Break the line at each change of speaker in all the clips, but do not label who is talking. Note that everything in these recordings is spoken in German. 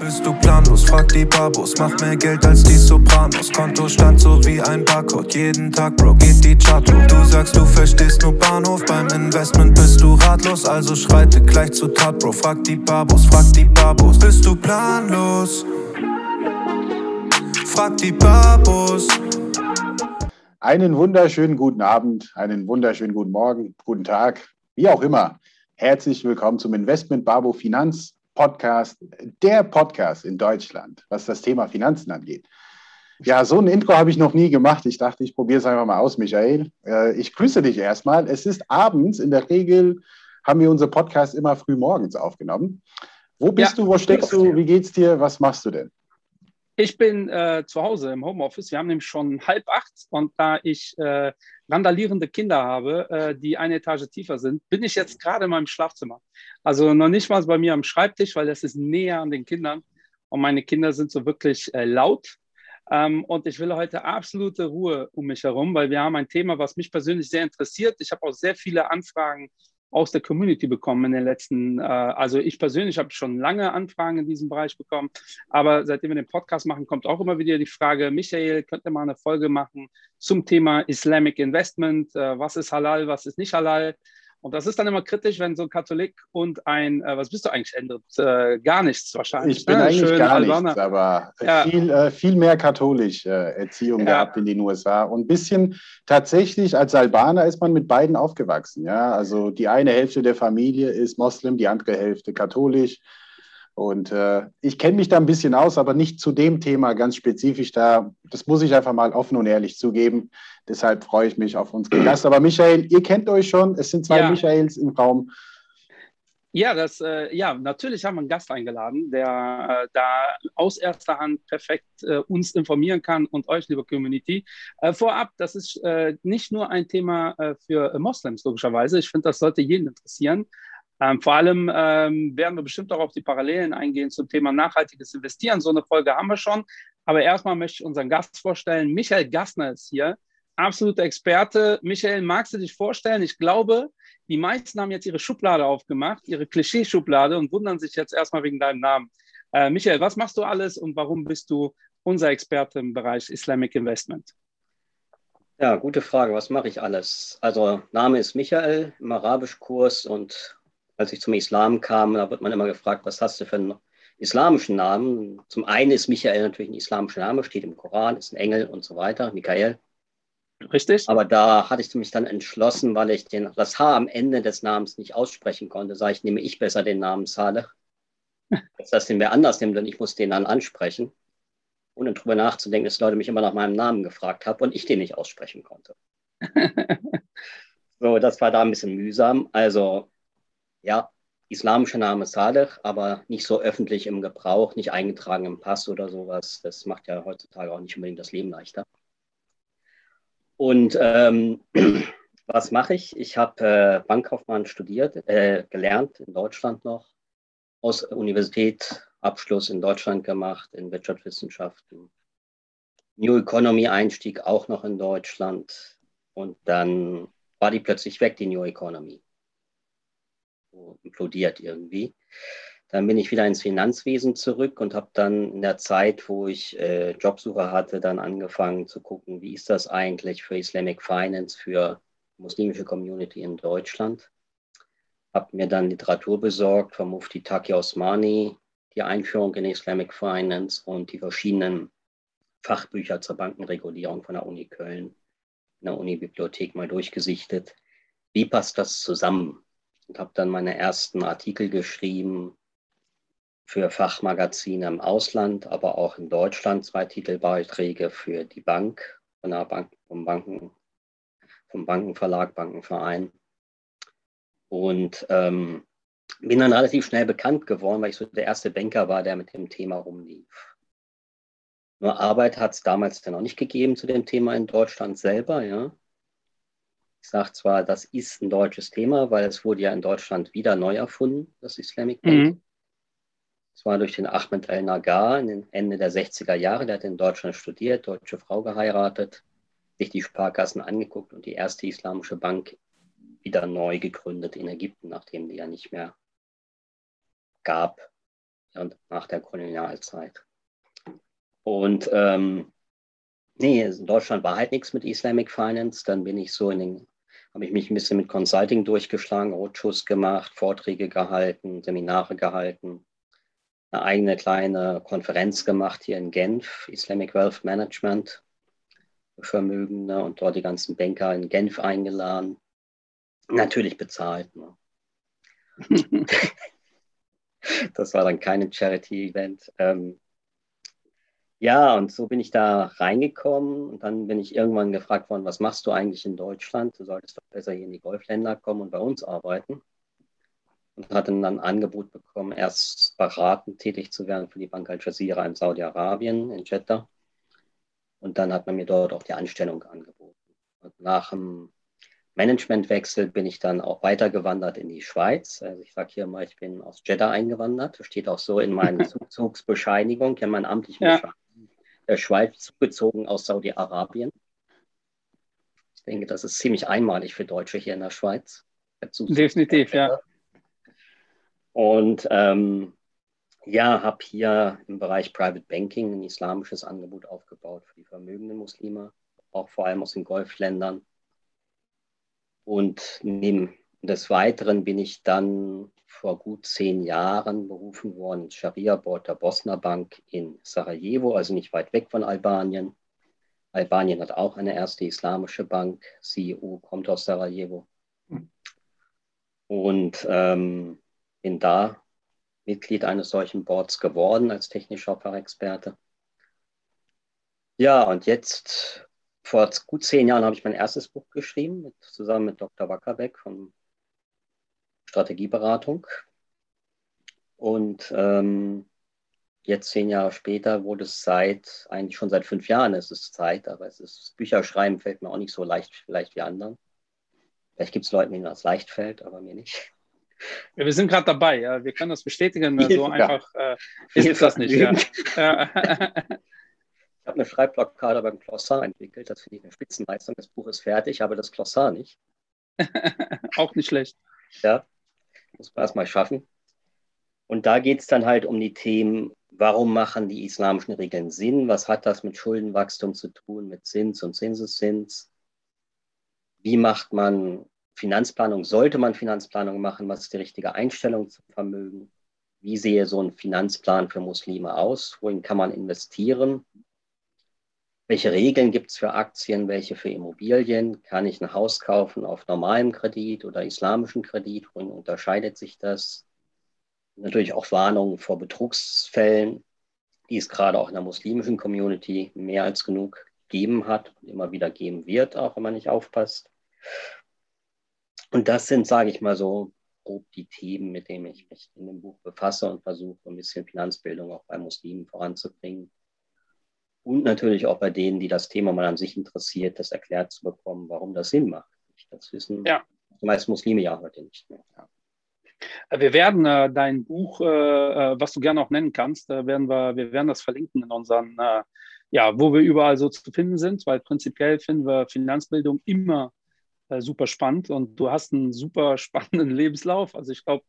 Bist du planlos? Frag die Babos. Mach mehr Geld als die Sopranos. Kontostand so wie ein Barcode. Jeden Tag, Bro, geht die Chart hoch. Du sagst, du verstehst nur Bahnhof. Beim Investment bist du ratlos. Also schreite gleich zu Tat, Bro. Frag die Babos, frag die Babos. Bist du planlos? Frag die Babos.
Einen wunderschönen guten Abend, einen wunderschönen guten Morgen, guten Tag, wie auch immer. Herzlich willkommen zum Investment Babo Finanz Podcast, der Podcast in Deutschland, was das Thema Finanzen angeht. Ja, so ein Intro habe ich noch nie gemacht. Ich dachte, ich probiere es einfach mal aus, Michael. Äh, ich grüße dich erstmal. Es ist abends. In der Regel haben wir unser Podcast immer früh morgens aufgenommen. Wo bist ja, du? Wo steckst du? Wie geht's dir? Was machst du denn?
Ich bin äh, zu Hause im Homeoffice. Wir haben nämlich schon halb acht und da ich äh, randalierende Kinder habe, äh, die eine Etage tiefer sind, bin ich jetzt gerade in meinem Schlafzimmer. Also noch nicht mal bei mir am Schreibtisch, weil das ist näher an den Kindern und meine Kinder sind so wirklich äh, laut. Ähm, und ich will heute absolute Ruhe um mich herum, weil wir haben ein Thema, was mich persönlich sehr interessiert. Ich habe auch sehr viele Anfragen aus der Community bekommen in den letzten, äh, also ich persönlich habe schon lange Anfragen in diesem Bereich bekommen, aber seitdem wir den Podcast machen, kommt auch immer wieder die Frage, Michael, könnt ihr mal eine Folge machen zum Thema Islamic Investment, äh, was ist halal, was ist nicht halal? Und das ist dann immer kritisch, wenn so ein Katholik und ein, äh, was bist du eigentlich, ändert? Äh, gar nichts wahrscheinlich.
Ich bin ne? eigentlich Schön gar Albaner. nichts, aber ja. viel, äh, viel mehr katholisch äh, Erziehung ja. gehabt in den USA. Und ein bisschen tatsächlich, als Albaner ist man mit beiden aufgewachsen. Ja? Also die eine Hälfte der Familie ist Moslem, die andere Hälfte katholisch. Und äh, ich kenne mich da ein bisschen aus, aber nicht zu dem Thema ganz spezifisch da. Das muss ich einfach mal offen und ehrlich zugeben. Deshalb freue ich mich auf unseren Gast. Aber Michael, ihr kennt euch schon. Es sind zwei ja. Michaels im Raum.
Ja, das, äh, ja, natürlich haben wir einen Gast eingeladen, der äh, da aus erster Hand perfekt äh, uns informieren kann und euch, liebe Community. Äh, vorab, das ist äh, nicht nur ein Thema äh, für Moslems, logischerweise. Ich finde, das sollte jeden interessieren. Ähm, vor allem ähm, werden wir bestimmt auch auf die Parallelen eingehen zum Thema nachhaltiges Investieren. So eine Folge haben wir schon. Aber erstmal möchte ich unseren Gast vorstellen. Michael Gassner ist hier, absoluter Experte. Michael, magst du dich vorstellen? Ich glaube, die meisten haben jetzt ihre Schublade aufgemacht, ihre Klischeeschublade und wundern sich jetzt erstmal wegen deinem Namen. Äh, Michael, was machst du alles und warum bist du unser Experte im Bereich Islamic Investment?
Ja, gute Frage. Was mache ich alles? Also, Name ist Michael im Arabischkurs und als ich zum Islam kam, da wird man immer gefragt, was hast du für einen islamischen Namen? Zum einen ist Michael natürlich ein islamischer Name, steht im Koran, ist ein Engel und so weiter, Michael. Richtig. Aber da hatte ich mich dann entschlossen, weil ich den, das H am Ende des Namens nicht aussprechen konnte, sage ich, nehme ich besser den Namen Saleh, als dass den wer anders nimmt, denn ich muss den dann ansprechen. Ohne darüber nachzudenken, dass Leute mich immer nach meinem Namen gefragt haben und ich den nicht aussprechen konnte. so, das war da ein bisschen mühsam. Also ja, islamischer Name Saleh, aber nicht so öffentlich im Gebrauch, nicht eingetragen im Pass oder sowas. Das macht ja heutzutage auch nicht unbedingt das Leben leichter. Und ähm, was mache ich? Ich habe äh, Bankkaufmann studiert, äh, gelernt in Deutschland noch, aus Universität Abschluss in Deutschland gemacht, in Wirtschaftswissenschaften. New Economy Einstieg auch noch in Deutschland. Und dann war die plötzlich weg, die New Economy implodiert irgendwie. Dann bin ich wieder ins Finanzwesen zurück und habe dann in der Zeit, wo ich äh, Jobsuche hatte, dann angefangen zu gucken, wie ist das eigentlich für Islamic Finance, für muslimische Community in Deutschland. Habe mir dann Literatur besorgt von Mufti Taki Osmani, die Einführung in Islamic Finance und die verschiedenen Fachbücher zur Bankenregulierung von der Uni Köln in der Uni-Bibliothek mal durchgesichtet. Wie passt das zusammen? Und habe dann meine ersten Artikel geschrieben für Fachmagazine im Ausland, aber auch in Deutschland zwei Titelbeiträge für die Bank, von der Bank, vom, Banken, vom Bankenverlag, Bankenverein. Und ähm, bin dann relativ schnell bekannt geworden, weil ich so der erste Banker war, der mit dem Thema rumlief. Nur Arbeit hat es damals dann noch nicht gegeben zu dem Thema in Deutschland selber, ja. Ich sage zwar, das ist ein deutsches Thema, weil es wurde ja in Deutschland wieder neu erfunden, das Islamic Bank. Mhm. War durch den Ahmed El-Nagar Ende der 60er Jahre. Der hat in Deutschland studiert, deutsche Frau geheiratet, sich die Sparkassen angeguckt und die erste islamische Bank wieder neu gegründet in Ägypten, nachdem die ja nicht mehr gab. und nach der Kolonialzeit. Und ähm, nee, in Deutschland war halt nichts mit Islamic Finance. Dann bin ich so in den, habe ich mich ein bisschen mit Consulting durchgeschlagen, Roadshows gemacht, Vorträge gehalten, Seminare gehalten, eine eigene kleine Konferenz gemacht hier in Genf, Islamic Wealth Management Vermögende und dort die ganzen Banker in Genf eingeladen. Natürlich bezahlt. Ne? das war dann kein Charity-Event. Ähm, ja, und so bin ich da reingekommen und dann bin ich irgendwann gefragt worden, was machst du eigentlich in Deutschland? Du solltest doch besser hier in die Golfländer kommen und bei uns arbeiten. Und hatte dann ein Angebot bekommen, erst beratend tätig zu werden für die Bank Al Jazeera in Saudi-Arabien, in Jeddah. Und dann hat man mir dort auch die Anstellung angeboten. Und nach dem Managementwechsel bin ich dann auch weitergewandert in die Schweiz. Also ich sage hier mal, ich bin aus Jeddah eingewandert. Das steht auch so in meiner Zuzugsbescheinigung, in meiner amtlichen ja. Bescheinigung der Schweiz zugezogen aus Saudi-Arabien. Ich denke, das ist ziemlich einmalig für Deutsche hier in der Schweiz.
Definitiv, ja.
Und ähm, ja, habe hier im Bereich Private Banking ein islamisches Angebot aufgebaut für die vermögenden Muslime, auch vor allem aus den Golfländern. Und neben des Weiteren bin ich dann vor gut zehn Jahren berufen worden Scharia-Board der Bosna Bank in Sarajevo, also nicht weit weg von Albanien. Albanien hat auch eine erste islamische Bank. CEO kommt aus Sarajevo. Und ähm, bin da Mitglied eines solchen Boards geworden als technischer Fachexperte. Ja, und jetzt, vor gut zehn Jahren, habe ich mein erstes Buch geschrieben, mit, zusammen mit Dr. Wackerbeck von Strategieberatung. Und ähm, jetzt zehn Jahre später wurde es Zeit, eigentlich schon seit fünf Jahren ist es Zeit, aber es ist Bücherschreiben fällt mir auch nicht so leicht, vielleicht wie anderen. Vielleicht gibt es Leute, denen das leicht fällt, aber mir nicht.
Ja, wir sind gerade dabei, ja. wir können das bestätigen. So ja. einfach äh, ist das nicht. Ja. ich
habe eine Schreibblockade beim Glossar entwickelt. Das finde ich eine Spitzenleistung. Das Buch ist fertig, aber das Glossar nicht.
Auch nicht schlecht.
Ja, muss man erstmal schaffen. Und da geht es dann halt um die Themen, warum machen die islamischen Regeln Sinn? Was hat das mit Schuldenwachstum zu tun, mit Zins und Zinseszins? Wie macht man Finanzplanung? Sollte man Finanzplanung machen? Was ist die richtige Einstellung zum Vermögen? Wie sehe so ein Finanzplan für Muslime aus? Wohin kann man investieren? Welche Regeln gibt es für Aktien, welche für Immobilien? Kann ich ein Haus kaufen auf normalem Kredit oder islamischen Kredit? Wohin unterscheidet sich das? Natürlich auch Warnungen vor Betrugsfällen, die es gerade auch in der muslimischen Community mehr als genug gegeben hat und immer wieder geben wird, auch wenn man nicht aufpasst. Und das sind, sage ich mal so, grob die Themen, mit denen ich mich in dem Buch befasse und versuche, ein bisschen Finanzbildung auch bei Muslimen voranzubringen und natürlich auch bei denen, die das Thema mal an sich interessiert, das erklärt zu bekommen, warum das Sinn macht. Das wissen ja. die meisten Muslime ja heute nicht mehr. Ja.
Wir werden äh, dein Buch, äh, äh, was du gerne auch nennen kannst, äh, werden wir, wir werden das verlinken in unseren, äh, ja, wo wir überall so zu finden sind, weil prinzipiell finden wir Finanzbildung immer äh, super spannend und du hast einen super spannenden Lebenslauf. Also ich glaube,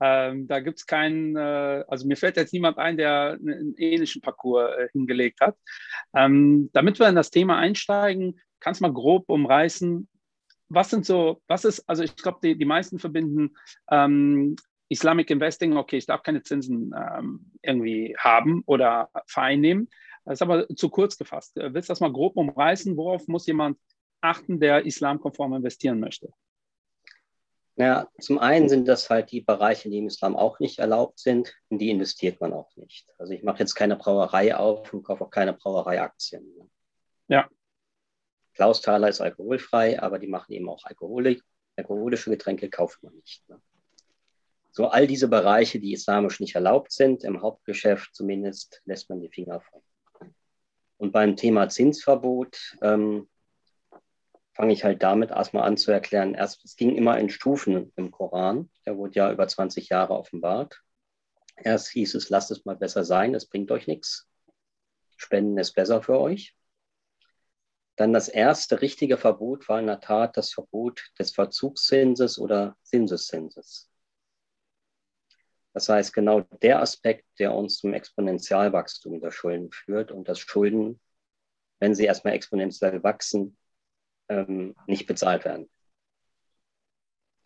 ähm, da gibt es keinen, äh, also mir fällt jetzt niemand ein, der einen ähnlichen Parcours äh, hingelegt hat. Ähm, damit wir in das Thema einsteigen, kannst du mal grob umreißen, was sind so, was ist, also ich glaube, die, die meisten verbinden ähm, Islamic Investing, okay, ich darf keine Zinsen ähm, irgendwie haben oder vereinnehmen. Das ist aber zu kurz gefasst. Äh, willst du das mal grob umreißen? Worauf muss jemand achten, der islamkonform investieren möchte?
Ja, zum einen sind das halt die Bereiche, die im Islam auch nicht erlaubt sind, in die investiert man auch nicht. Also ich mache jetzt keine Brauerei auf und kaufe auch keine Brauereiaktien.
Ja.
Klausthaler ist alkoholfrei, aber die machen eben auch Alkohol, alkoholische Getränke, kauft man nicht. Ne? So all diese Bereiche, die islamisch nicht erlaubt sind, im Hauptgeschäft zumindest, lässt man die Finger von. Und beim Thema Zinsverbot ähm, fange ich halt damit erstmal an zu erklären. Erst, es ging immer in Stufen im Koran. Der wurde ja über 20 Jahre offenbart. Erst hieß es, lasst es mal besser sein, es bringt euch nichts. Spenden ist besser für euch. Dann das erste richtige Verbot war in der Tat das Verbot des Verzugszinses oder Zinseszinses. Das heißt, genau der Aspekt, der uns zum Exponentialwachstum der Schulden führt und dass Schulden, wenn sie erstmal exponentiell wachsen, ähm, nicht bezahlt werden.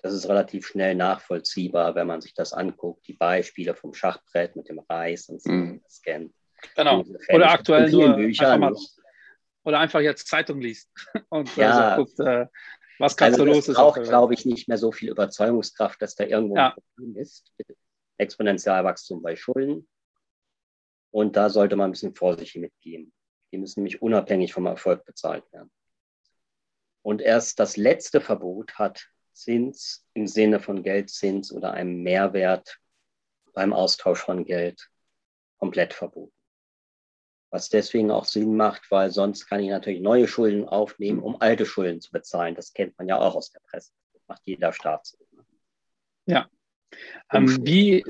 Das ist relativ schnell nachvollziehbar, wenn man sich das anguckt. Die Beispiele vom Schachbrett mit dem Reis und so mhm. scannt.
Genau. Oder aktuell nur Büchern. Einfach mal, oder einfach jetzt Zeitung liest und
ja. also guckt, äh, was gerade also so los ist. auch, glaube ich, nicht mehr so viel Überzeugungskraft, dass da irgendwo ja. ein Problem ist. Exponentialwachstum bei Schulden. Und da sollte man ein bisschen vorsichtig mitgehen. Die müssen nämlich unabhängig vom Erfolg bezahlt werden. Und erst das letzte Verbot hat Zins im Sinne von Geldzins oder einem Mehrwert beim Austausch von Geld komplett verboten. Was deswegen auch Sinn macht, weil sonst kann ich natürlich neue Schulden aufnehmen, um alte Schulden zu bezahlen. Das kennt man ja auch aus der Presse. Das macht jeder Staat.
Ja, ähm, wie,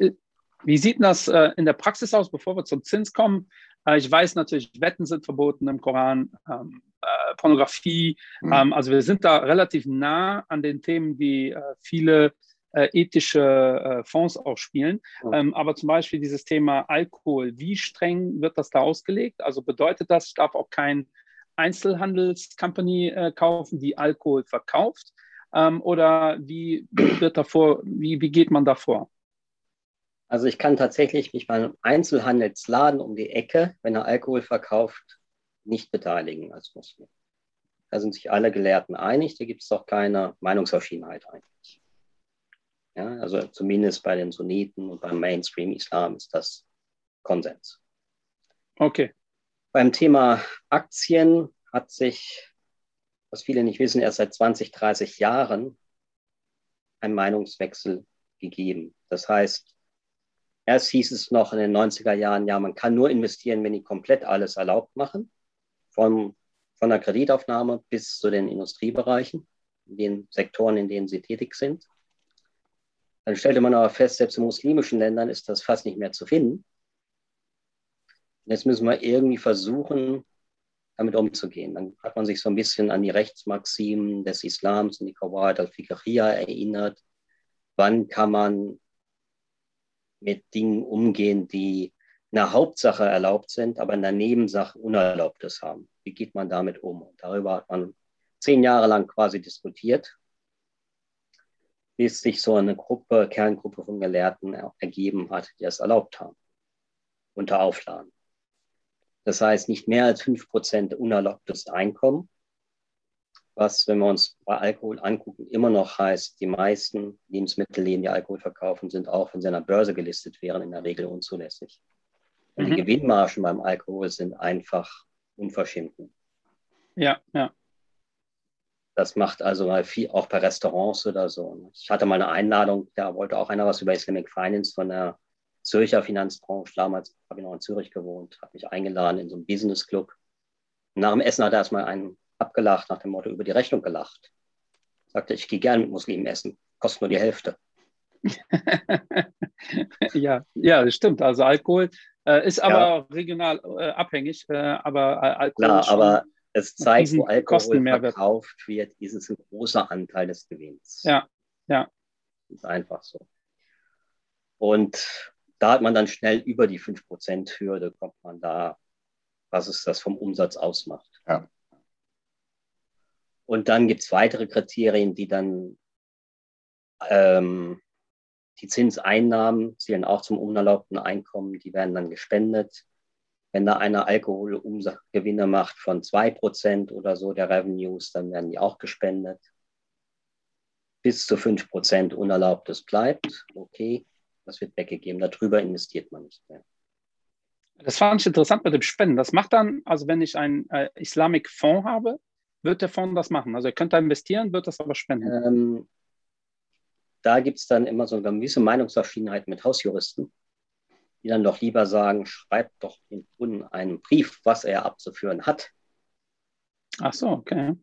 wie sieht das äh, in der Praxis aus, bevor wir zum Zins kommen? Äh, ich weiß natürlich, Wetten sind verboten im Koran, ähm, äh, Pornografie. Mhm. Ähm, also wir sind da relativ nah an den Themen, die äh, viele äh, ethische äh, Fonds auch spielen. Mhm. aber zum Beispiel dieses Thema Alkohol, wie streng wird das da ausgelegt? Also bedeutet das, ich darf auch kein Einzelhandelscompany kaufen, die Alkohol verkauft? Ähm, oder wie wird davor, wie, wie geht man da vor?
Also ich kann tatsächlich mich bei einem Einzelhandelsladen um die Ecke, wenn er Alkohol verkauft, nicht beteiligen als Muslim. Da sind sich alle Gelehrten einig, da gibt es doch keine Meinungsverschiedenheit eigentlich. Ja, also zumindest bei den Sunniten und beim Mainstream-Islam ist das Konsens.
Okay.
Beim Thema Aktien hat sich was viele nicht wissen, erst seit 20, 30 Jahren ein Meinungswechsel gegeben. Das heißt, erst hieß es noch in den 90er Jahren, ja, man kann nur investieren, wenn die komplett alles erlaubt machen, von, von der Kreditaufnahme bis zu den Industriebereichen, in den Sektoren, in denen sie tätig sind. Dann stellte man aber fest, selbst in muslimischen Ländern ist das fast nicht mehr zu finden. jetzt müssen wir irgendwie versuchen, damit umzugehen. Dann hat man sich so ein bisschen an die Rechtsmaximen des Islams und die Qawad al-Fiqhiyya erinnert. Wann kann man mit Dingen umgehen, die in der Hauptsache erlaubt sind, aber in der Nebensache Unerlaubtes haben? Wie geht man damit um? Und darüber hat man zehn Jahre lang quasi diskutiert, bis sich so eine Gruppe, Kerngruppe von Gelehrten ergeben hat, die es erlaubt haben, unter Auflagen. Das heißt, nicht mehr als 5% unerlaubtes Einkommen, was, wenn wir uns bei Alkohol angucken, immer noch heißt, die meisten Lebensmittelläden, die Alkohol verkaufen, sind auch, wenn sie an der Börse gelistet wären, in der Regel unzulässig. Mhm. Die Gewinnmargen beim Alkohol sind einfach unverschämt.
Ja, ja.
Das macht also mal viel, auch bei Restaurants oder so. Ich hatte mal eine Einladung, da wollte auch einer was über Islamic Finance von der Zürcher Finanzbranche. Damals habe ich noch in Zürich gewohnt, habe mich eingeladen in so einen Business Club. nach dem Essen hat er erstmal einen abgelacht, nach dem Motto über die Rechnung gelacht. Sagte, ich gehe gerne mit Muslimen essen, kostet nur die Hälfte.
ja, ja, das stimmt. Also Alkohol äh, ist aber ja. regional äh, abhängig, äh, aber äh, Alkohol.
Klar, aber es zeigt, wo Alkohol verkauft wird, ist es ein großer Anteil des Gewinns.
Ja, ja.
Das ist einfach so. Und da hat man dann schnell über die 5%-Hürde, kommt man da, was es das vom Umsatz ausmacht.
Ja.
Und dann gibt es weitere Kriterien, die dann ähm, die Zinseinnahmen zählen auch zum unerlaubten Einkommen, die werden dann gespendet. Wenn da einer Alkoholumsatzgewinne macht von 2% oder so der Revenues, dann werden die auch gespendet. Bis zu 5% Unerlaubtes bleibt, okay das wird weggegeben. Darüber investiert man nicht mehr.
Das fand ich interessant mit dem Spenden. Das macht dann, also wenn ich einen äh, Islamic Fonds habe, wird der Fonds das machen. Also er könnte investieren, wird das aber spenden. Ähm,
da gibt es dann immer so eine gewisse Meinungsverschiedenheit mit Hausjuristen, die dann doch lieber sagen, schreibt doch dem Kunden einen Brief, was er abzuführen hat.
Ach so, okay.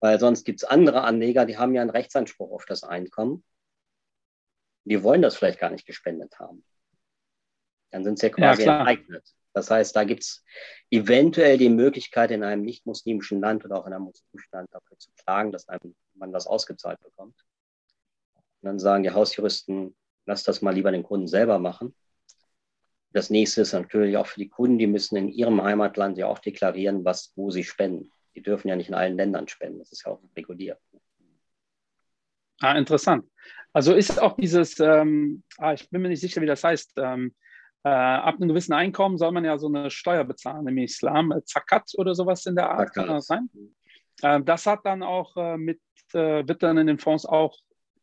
Weil sonst gibt es andere Anleger, die haben ja einen Rechtsanspruch auf das Einkommen die wollen das vielleicht gar nicht gespendet haben. Dann sind sie ja quasi ja, enteignet. Das heißt, da gibt es eventuell die Möglichkeit, in einem nicht-muslimischen Land oder auch in einem muslimischen Land dafür zu klagen, dass einem, man das ausgezahlt bekommt. Und dann sagen die Hausjuristen, lass das mal lieber den Kunden selber machen. Das nächste ist natürlich auch für die Kunden, die müssen in ihrem Heimatland ja auch deklarieren, was, wo sie spenden. Die dürfen ja nicht in allen Ländern spenden, das ist ja auch reguliert.
Ah, interessant. Also ist auch dieses, ähm, ah, ich bin mir nicht sicher, wie das heißt, ähm, äh, ab einem gewissen Einkommen soll man ja so eine Steuer bezahlen im Islam, äh, Zakat oder sowas in der Art, Zakat. kann das sein? Äh, das hat dann auch äh, mit, äh, wird dann in den Fonds auch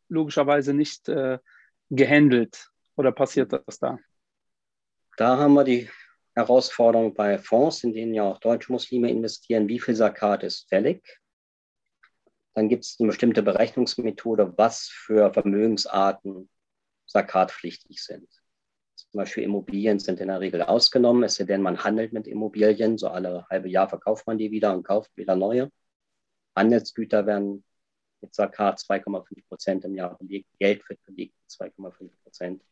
logischerweise nicht gehandelt oder passiert das da?
Da haben wir die Herausforderung bei Fonds, in denen ja auch deutsche Muslime investieren, wie viel Zakat ist fällig? Dann gibt es eine bestimmte Berechnungsmethode, was für Vermögensarten zakatpflichtig sind. Zum Beispiel Immobilien sind in der Regel ausgenommen, es sei denn, man handelt mit Immobilien. So alle halbe Jahr verkauft man die wieder und kauft wieder neue. Handelsgüter werden mit Zakat 2,5 Prozent im Jahr belegt, Geld wird belegt mit 2,5 Prozent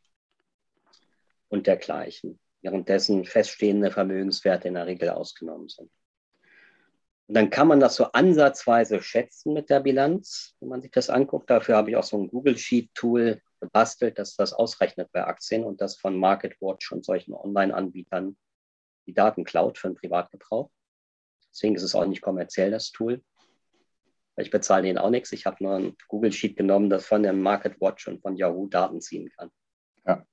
und dergleichen. Währenddessen feststehende Vermögenswerte in der Regel ausgenommen sind. Und dann kann man das so ansatzweise schätzen mit der Bilanz, wenn man sich das anguckt. Dafür habe ich auch so ein Google Sheet Tool gebastelt, das das ausrechnet bei Aktien und das von MarketWatch und solchen Online-Anbietern die Daten klaut für den Privatgebrauch. Deswegen ist es auch nicht kommerziell, das Tool. Ich bezahle denen auch nichts. Ich habe nur ein Google Sheet genommen, das von dem MarketWatch und von Yahoo Daten ziehen kann. Ja.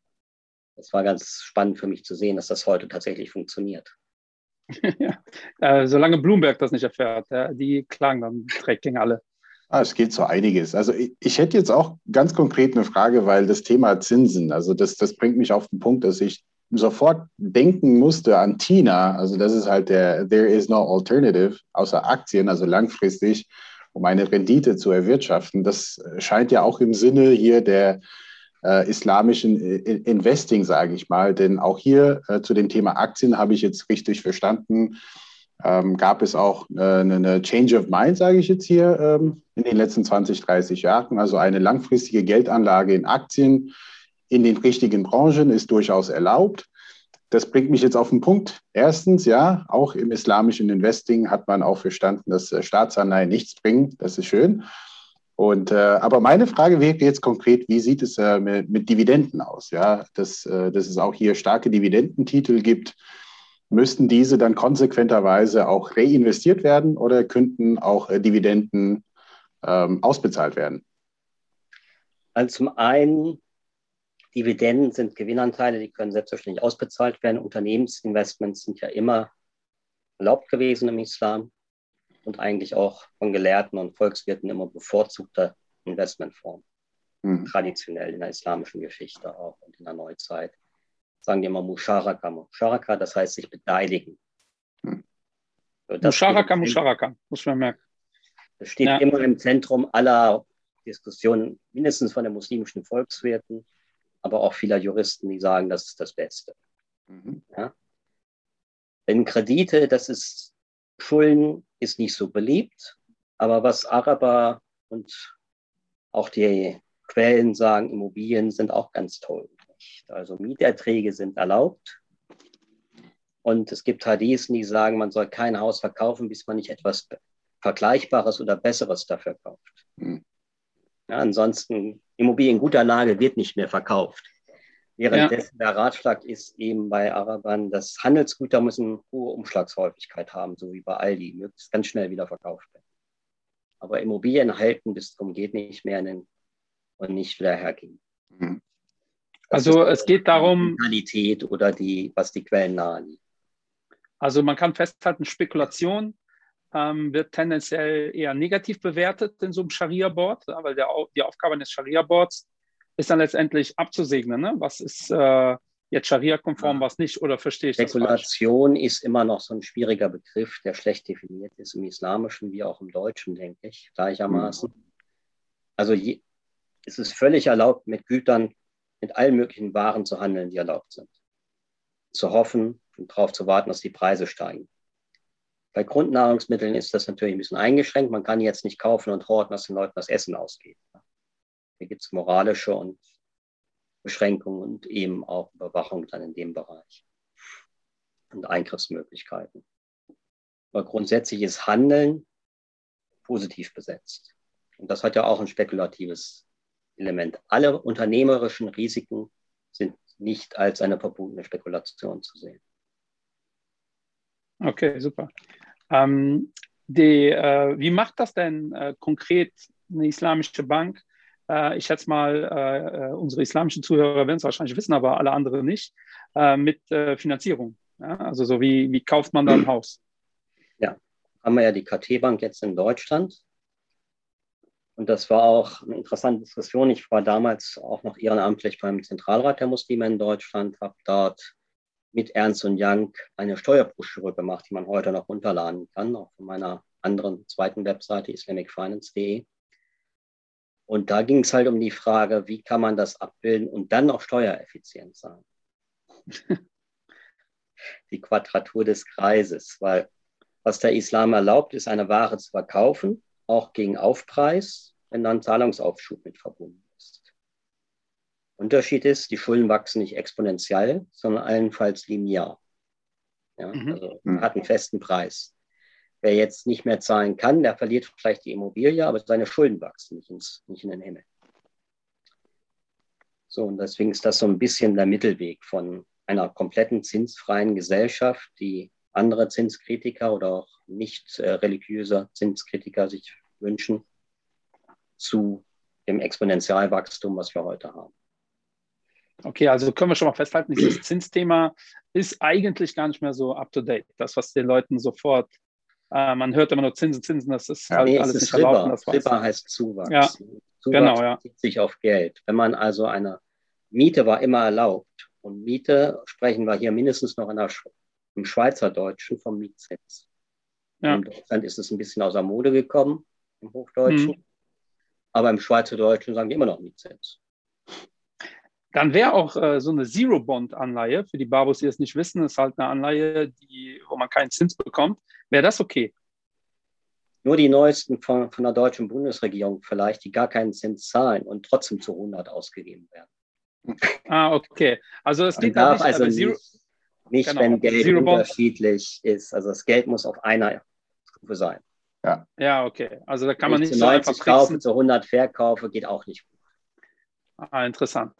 Das war ganz spannend für mich zu sehen, dass das heute tatsächlich funktioniert.
ja. Äh, solange Bloomberg das nicht erfährt, ja, die klagen dann direkt gegen alle.
Ah, es geht so einiges. Also ich, ich, hätte jetzt auch ganz konkret eine Frage, weil das Thema Zinsen, also das, das bringt mich auf den Punkt, dass ich sofort denken musste an Tina. Also das ist halt der There is no alternative außer Aktien, also langfristig, um eine Rendite zu erwirtschaften. Das scheint ja auch im Sinne hier der äh, islamischen äh, Investing, sage ich mal. Denn auch hier äh, zu dem Thema Aktien habe ich jetzt richtig verstanden, ähm, gab es auch äh, eine Change of Mind, sage ich jetzt hier, ähm, in den letzten 20, 30 Jahren. Also eine langfristige Geldanlage in Aktien in den richtigen Branchen ist durchaus erlaubt. Das bringt mich jetzt auf den Punkt. Erstens, ja, auch im islamischen Investing hat man auch verstanden, dass äh, Staatsanleihen nichts bringen. Das ist schön. Und, äh, aber meine Frage wäre jetzt konkret, wie sieht es äh, mit, mit, Dividenden aus? Ja, dass, äh, dass es auch hier starke Dividendentitel gibt. Müssten diese dann konsequenterweise auch reinvestiert werden oder könnten auch äh, Dividenden ähm, ausbezahlt werden?
Also zum einen, Dividenden sind Gewinnanteile, die können selbstverständlich ausbezahlt werden. Unternehmensinvestments sind ja immer erlaubt gewesen im Islam und eigentlich auch von Gelehrten und Volkswirten immer bevorzugter Investmentform. Mhm. Traditionell in der islamischen Geschichte auch und in der Neuzeit. Sagen die immer Musharaka. Musharaka, das heißt sich beteiligen.
Mhm. Musharaka, Musharaka, muss man merken.
Das steht ja. immer im Zentrum aller Diskussionen, mindestens von den muslimischen Volkswirten, aber auch vieler Juristen, die sagen, das ist das Beste. Mhm. Ja? Denn Kredite, das ist Schulden ist nicht so beliebt, aber was Araber und auch die Quellen sagen, Immobilien sind auch ganz toll. Also Mieterträge sind erlaubt. Und es gibt Hadithen, die sagen, man soll kein Haus verkaufen, bis man nicht etwas Vergleichbares oder Besseres dafür kauft. Hm. Ja, ansonsten, Immobilien in guter Lage wird nicht mehr verkauft. Währenddessen ja. der Ratschlag ist eben bei Arabern, dass Handelsgüter müssen hohe Umschlagshäufigkeit haben, so wie bei Aldi, möglichst ganz schnell wieder verkauft werden. Aber Immobilien halten bis zum geht nicht mehr und nicht wieder hergehen. Mhm.
Also es geht darum.
Qualität oder die, was die Quellen nahelegen.
Also man kann festhalten, Spekulation ähm, wird tendenziell eher negativ bewertet in so einem Scharia-Board, weil der, die Aufgabe eines Scharia-Boards ist dann letztendlich abzusegnen. Ne? Was ist äh, jetzt Scharia-konform, was nicht? Oder verstehe ich
Spekulation das ist immer noch so ein schwieriger Begriff, der schlecht definiert ist im Islamischen wie auch im Deutschen, denke ich, gleichermaßen. Mhm. Also je, es ist völlig erlaubt, mit Gütern, mit allen möglichen Waren zu handeln, die erlaubt sind. Zu hoffen und darauf zu warten, dass die Preise steigen. Bei Grundnahrungsmitteln ist das natürlich ein bisschen eingeschränkt. Man kann jetzt nicht kaufen und horten, dass den Leuten das Essen ausgeht. Hier gibt es moralische und Beschränkungen und eben auch Überwachung dann in dem Bereich und Eingriffsmöglichkeiten. Aber grundsätzlich ist Handeln positiv besetzt. Und das hat ja auch ein spekulatives Element. Alle unternehmerischen Risiken sind nicht als eine verbundene Spekulation zu sehen.
Okay, super. Ähm, die, äh, wie macht das denn äh, konkret eine islamische Bank? Äh, ich schätze mal, äh, äh, unsere islamischen Zuhörer werden es wahrscheinlich wissen, aber alle anderen nicht, äh, mit Finanzierung. Ja? Also so wie, wie kauft man da ein Haus?
Ja, haben wir ja die KT-Bank jetzt in Deutschland. Und das war auch eine interessante Diskussion. Ich war damals auch noch ehrenamtlich beim Zentralrat der Muslime in Deutschland, habe dort mit Ernst und Young eine Steuerbroschüre gemacht, die man heute noch runterladen kann, auch von meiner anderen zweiten Webseite islamicfinance.de. Und da ging es halt um die Frage, wie kann man das abbilden und dann noch steuereffizient sein. die Quadratur des Kreises, weil was der Islam erlaubt, ist eine Ware zu verkaufen auch gegen Aufpreis, wenn dann Zahlungsaufschub mit verbunden ist. Unterschied ist, die Schulden wachsen nicht exponentiell, sondern allenfalls linear. Ja, mhm. also man hat einen festen Preis. Wer jetzt nicht mehr zahlen kann, der verliert vielleicht die Immobilie, aber seine Schulden wachsen nicht, ins, nicht in den Himmel. So, und deswegen ist das so ein bisschen der Mittelweg von einer kompletten zinsfreien Gesellschaft, die andere Zinskritiker oder auch nicht äh, religiöse Zinskritiker sich wünschen, zu dem Exponentialwachstum, was wir heute haben.
Okay, also können wir schon mal festhalten, dieses Zinsthema ist eigentlich gar nicht mehr so up-to-date. Das, was den Leuten sofort, äh, man hört immer nur Zinsen, Zinsen, das ist
halt nee, alles nicht erlaubt. Das Riba heißt Zuwachs. Ja, Zuwachs
genau, ja.
sich auf Geld. Wenn man also eine Miete war immer erlaubt und Miete sprechen wir hier mindestens noch in der im Schweizerdeutschen vom Mietzins. Ja. In Deutschland ist es ein bisschen außer Mode gekommen, im Hochdeutschen. Mhm. Aber im Schweizerdeutschen sagen die immer noch Mietzins.
Dann wäre auch äh, so eine Zero-Bond-Anleihe, für die Barbos, die es nicht wissen, ist halt eine Anleihe, die, wo man keinen Zins bekommt. Wäre das okay?
Nur die neuesten von, von der deutschen Bundesregierung vielleicht, die gar keinen Zins zahlen und trotzdem zu 100 ausgegeben werden.
Ah, okay. Also es geht
da nicht, also Zero, nicht, genau. wenn Geld Zero unterschiedlich Bond. ist. Also das Geld muss auf einer Stufe sein.
Ja, ja okay. Also da kann man nicht
zu 90 so kaufe, zu 100 verkaufe, geht auch nicht gut.
Ah, interessant.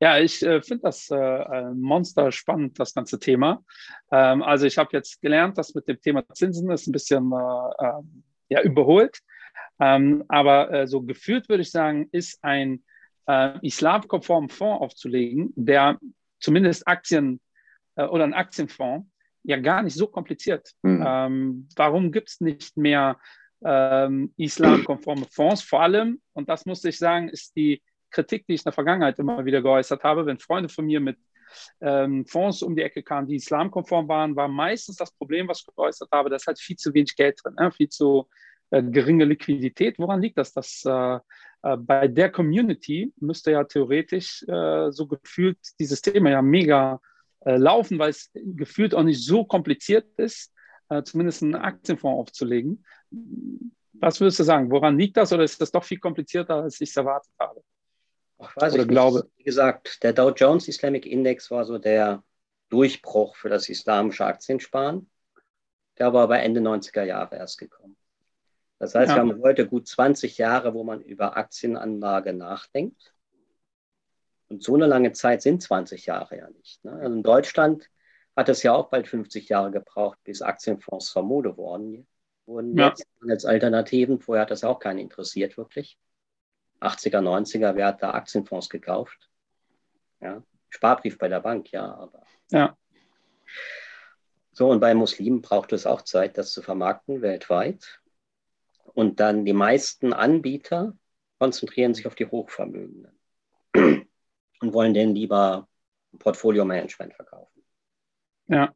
Ja, ich äh, finde das äh, monster spannend, das ganze Thema. Ähm, also ich habe jetzt gelernt, dass mit dem Thema Zinsen ist ein bisschen äh, ähm, ja, überholt. Ähm, aber äh, so gefühlt würde ich sagen, ist ein äh, islamkonformen Fonds aufzulegen, der zumindest Aktien äh, oder ein Aktienfonds ja gar nicht so kompliziert. Mhm. Ähm, warum gibt es nicht mehr ähm, islamkonforme Fonds? Vor allem, und das muss ich sagen, ist die Kritik, die ich in der Vergangenheit immer wieder geäußert habe, wenn Freunde von mir mit ähm, Fonds um die Ecke kamen, die islamkonform waren, war meistens das Problem, was ich geäußert habe, da ist halt viel zu wenig Geld drin, ne? viel zu äh, geringe Liquidität. Woran liegt das? Dass äh, äh, bei der Community müsste ja theoretisch äh, so gefühlt dieses Thema ja mega äh, laufen, weil es gefühlt auch nicht so kompliziert ist, äh, zumindest einen Aktienfonds aufzulegen. Was würdest du sagen? Woran liegt das oder ist das doch viel komplizierter, als ich es erwartet habe?
Ach, weiß oder ich glaube. Wie gesagt, der Dow Jones Islamic Index war so der Durchbruch für das islamische Aktiensparen. Der war aber Ende 90er Jahre erst gekommen. Das heißt, ja. wir haben heute gut 20 Jahre, wo man über Aktienanlage nachdenkt. Und so eine lange Zeit sind 20 Jahre ja nicht. Ne? Also in Deutschland hat es ja auch bald 50 Jahre gebraucht, bis Aktienfonds zur Mode wurden. wurden ja. jetzt als Alternativen. Vorher hat das auch keinen interessiert, wirklich. 80er, 90er, wer hat da Aktienfonds gekauft? Ja, Sparbrief bei der Bank, ja, aber.
Ja.
So, und bei Muslimen braucht es auch Zeit, das zu vermarkten weltweit. Und dann die meisten Anbieter konzentrieren sich auf die Hochvermögenden und wollen denen lieber Portfolio-Management verkaufen.
Ja.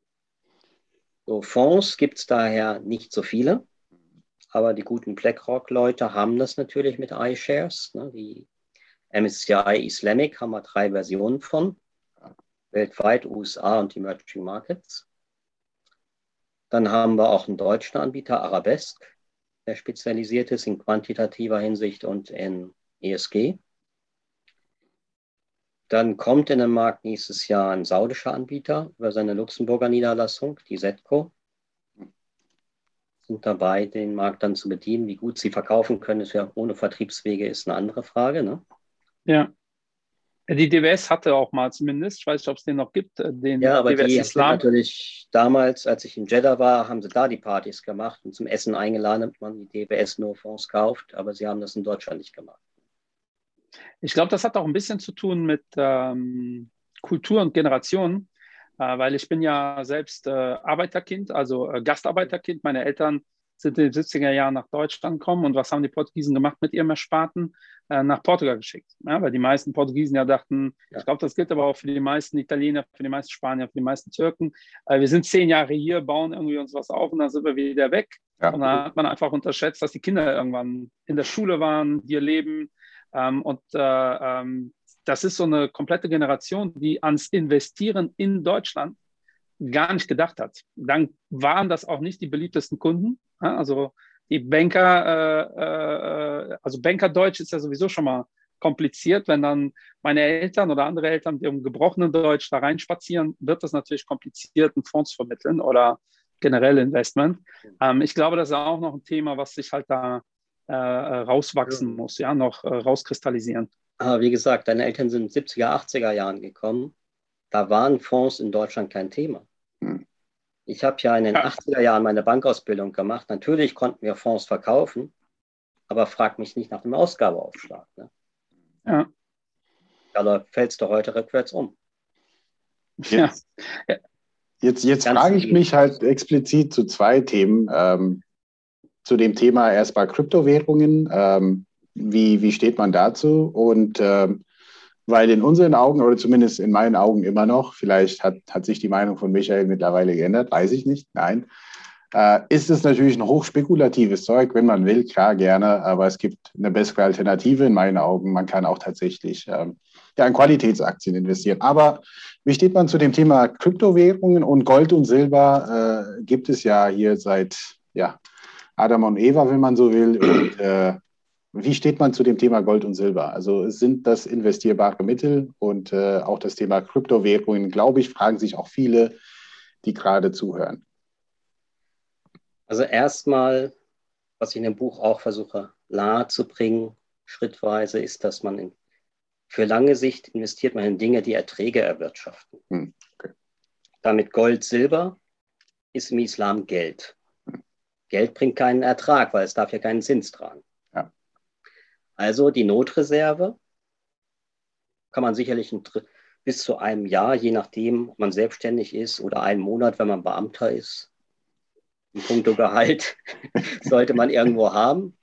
So, Fonds gibt es daher nicht so viele, aber die guten BlackRock-Leute haben das natürlich mit iShares. Ne? Die MSCI Islamic haben wir drei Versionen von, weltweit, USA und Emerging Markets. Dann haben wir auch einen deutschen Anbieter, Arabesque, der spezialisiert ist in quantitativer Hinsicht und in ESG. Dann kommt in den Markt nächstes Jahr ein saudischer Anbieter über seine Luxemburger Niederlassung, die Setco. Sind dabei, den Markt dann zu bedienen. Wie gut sie verkaufen können, ist ja ohne Vertriebswege, ist eine andere Frage. Ne?
Ja. Die DWS hatte auch mal zumindest, ich weiß nicht, ob es den noch gibt, äh, den
ja, aber
DWS
die
Islam.
natürlich damals, als ich in Jeddah war, haben sie da die Partys gemacht und zum Essen eingeladen, damit man die DWS nur Fonds kauft, aber sie haben das in Deutschland nicht gemacht.
Ich glaube, das hat auch ein bisschen zu tun mit ähm, Kultur und Generation, äh, weil ich bin ja selbst äh, Arbeiterkind, also äh, Gastarbeiterkind. Meine Eltern sind in den 70er Jahren nach Deutschland gekommen und was haben die Portugiesen gemacht mit ihrem Ersparten? Äh, nach Portugal geschickt. Ja, weil die meisten Portugiesen ja dachten, ja. ich glaube, das gilt aber auch für die meisten Italiener, für die meisten Spanier, für die meisten Türken. Äh, wir sind zehn Jahre hier, bauen irgendwie uns was auf und dann sind wir wieder weg. Ja. Und dann hat man einfach unterschätzt, dass die Kinder irgendwann in der Schule waren, hier leben. Ähm, und äh, ähm, das ist so eine komplette Generation, die ans Investieren in Deutschland gar nicht gedacht hat. Dann waren das auch nicht die beliebtesten Kunden. Also die Banker, äh, äh, also Bankerdeutsch ist ja sowieso schon mal kompliziert. Wenn dann meine Eltern oder andere Eltern mit ihrem gebrochenen Deutsch da reinspazieren, wird das natürlich kompliziert, einen Fonds zu vermitteln oder generell Investment. Ähm, ich glaube, das ist auch noch ein Thema, was sich halt da äh, rauswachsen ja. muss, ja, noch äh, rauskristallisieren.
Aber wie gesagt, deine Eltern sind in den 70er, 80er Jahren gekommen. Da waren Fonds in Deutschland kein Thema. Hm. Ich habe ja in den ja. 80er Jahren meine Bankausbildung gemacht. Natürlich konnten wir Fonds verkaufen, aber frag mich nicht nach dem Ausgabeaufschlag. Ne? Ja. Da fällst du heute rückwärts um.
Ja. Jetzt, jetzt frage ich mich halt explizit zu zwei Themen. Ähm, zu dem Thema erstmal Kryptowährungen. Ähm, wie, wie steht man dazu? Und ähm, weil in unseren Augen, oder zumindest in meinen Augen immer noch, vielleicht hat, hat sich die Meinung von Michael mittlerweile geändert, weiß ich nicht, nein, äh, ist es natürlich ein hochspekulatives Zeug, wenn man will, klar, gerne, aber es gibt eine bessere Alternative in meinen Augen. Man kann auch tatsächlich ähm, ja, in Qualitätsaktien investieren. Aber wie steht man zu dem Thema Kryptowährungen und Gold und Silber? Äh, gibt es ja hier seit ja, Adam und Eva, wenn man so will. Und, äh, wie steht man zu dem Thema Gold und Silber? Also sind das investierbare Mittel und äh, auch das Thema Kryptowährungen, glaube ich, fragen sich auch viele, die gerade zuhören.
Also erstmal, was ich in dem Buch auch versuche nahe zu bringen, schrittweise, ist, dass man in, für lange Sicht investiert man in Dinge, die Erträge erwirtschaften. Hm, okay. Damit Gold, Silber ist im Islam Geld. Geld bringt keinen Ertrag, weil es darf ja keinen Zins tragen. Also die Notreserve kann man sicherlich ein, bis zu einem Jahr, je nachdem, ob man selbstständig ist oder einen Monat, wenn man Beamter ist, in puncto Gehalt, sollte man irgendwo haben.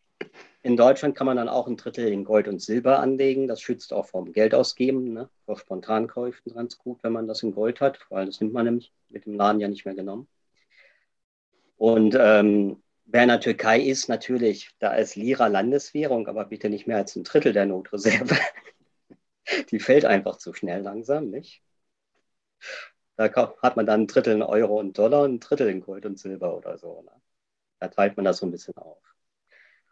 In Deutschland kann man dann auch ein Drittel in Gold und Silber anlegen. Das schützt auch vom Geldausgeben, ne? vor Spontankäufen ganz gut, wenn man das in Gold hat, weil das nimmt man nämlich mit dem Laden ja nicht mehr genommen. Und ähm, Wer in der Türkei ist, natürlich, da ist Lira Landeswährung, aber bitte nicht mehr als ein Drittel der Notreserve. Die fällt einfach zu schnell langsam, nicht? Da hat man dann ein Drittel in Euro und Dollar und ein Drittel in Gold und Silber oder so. Ne? Da teilt man das so ein bisschen auf.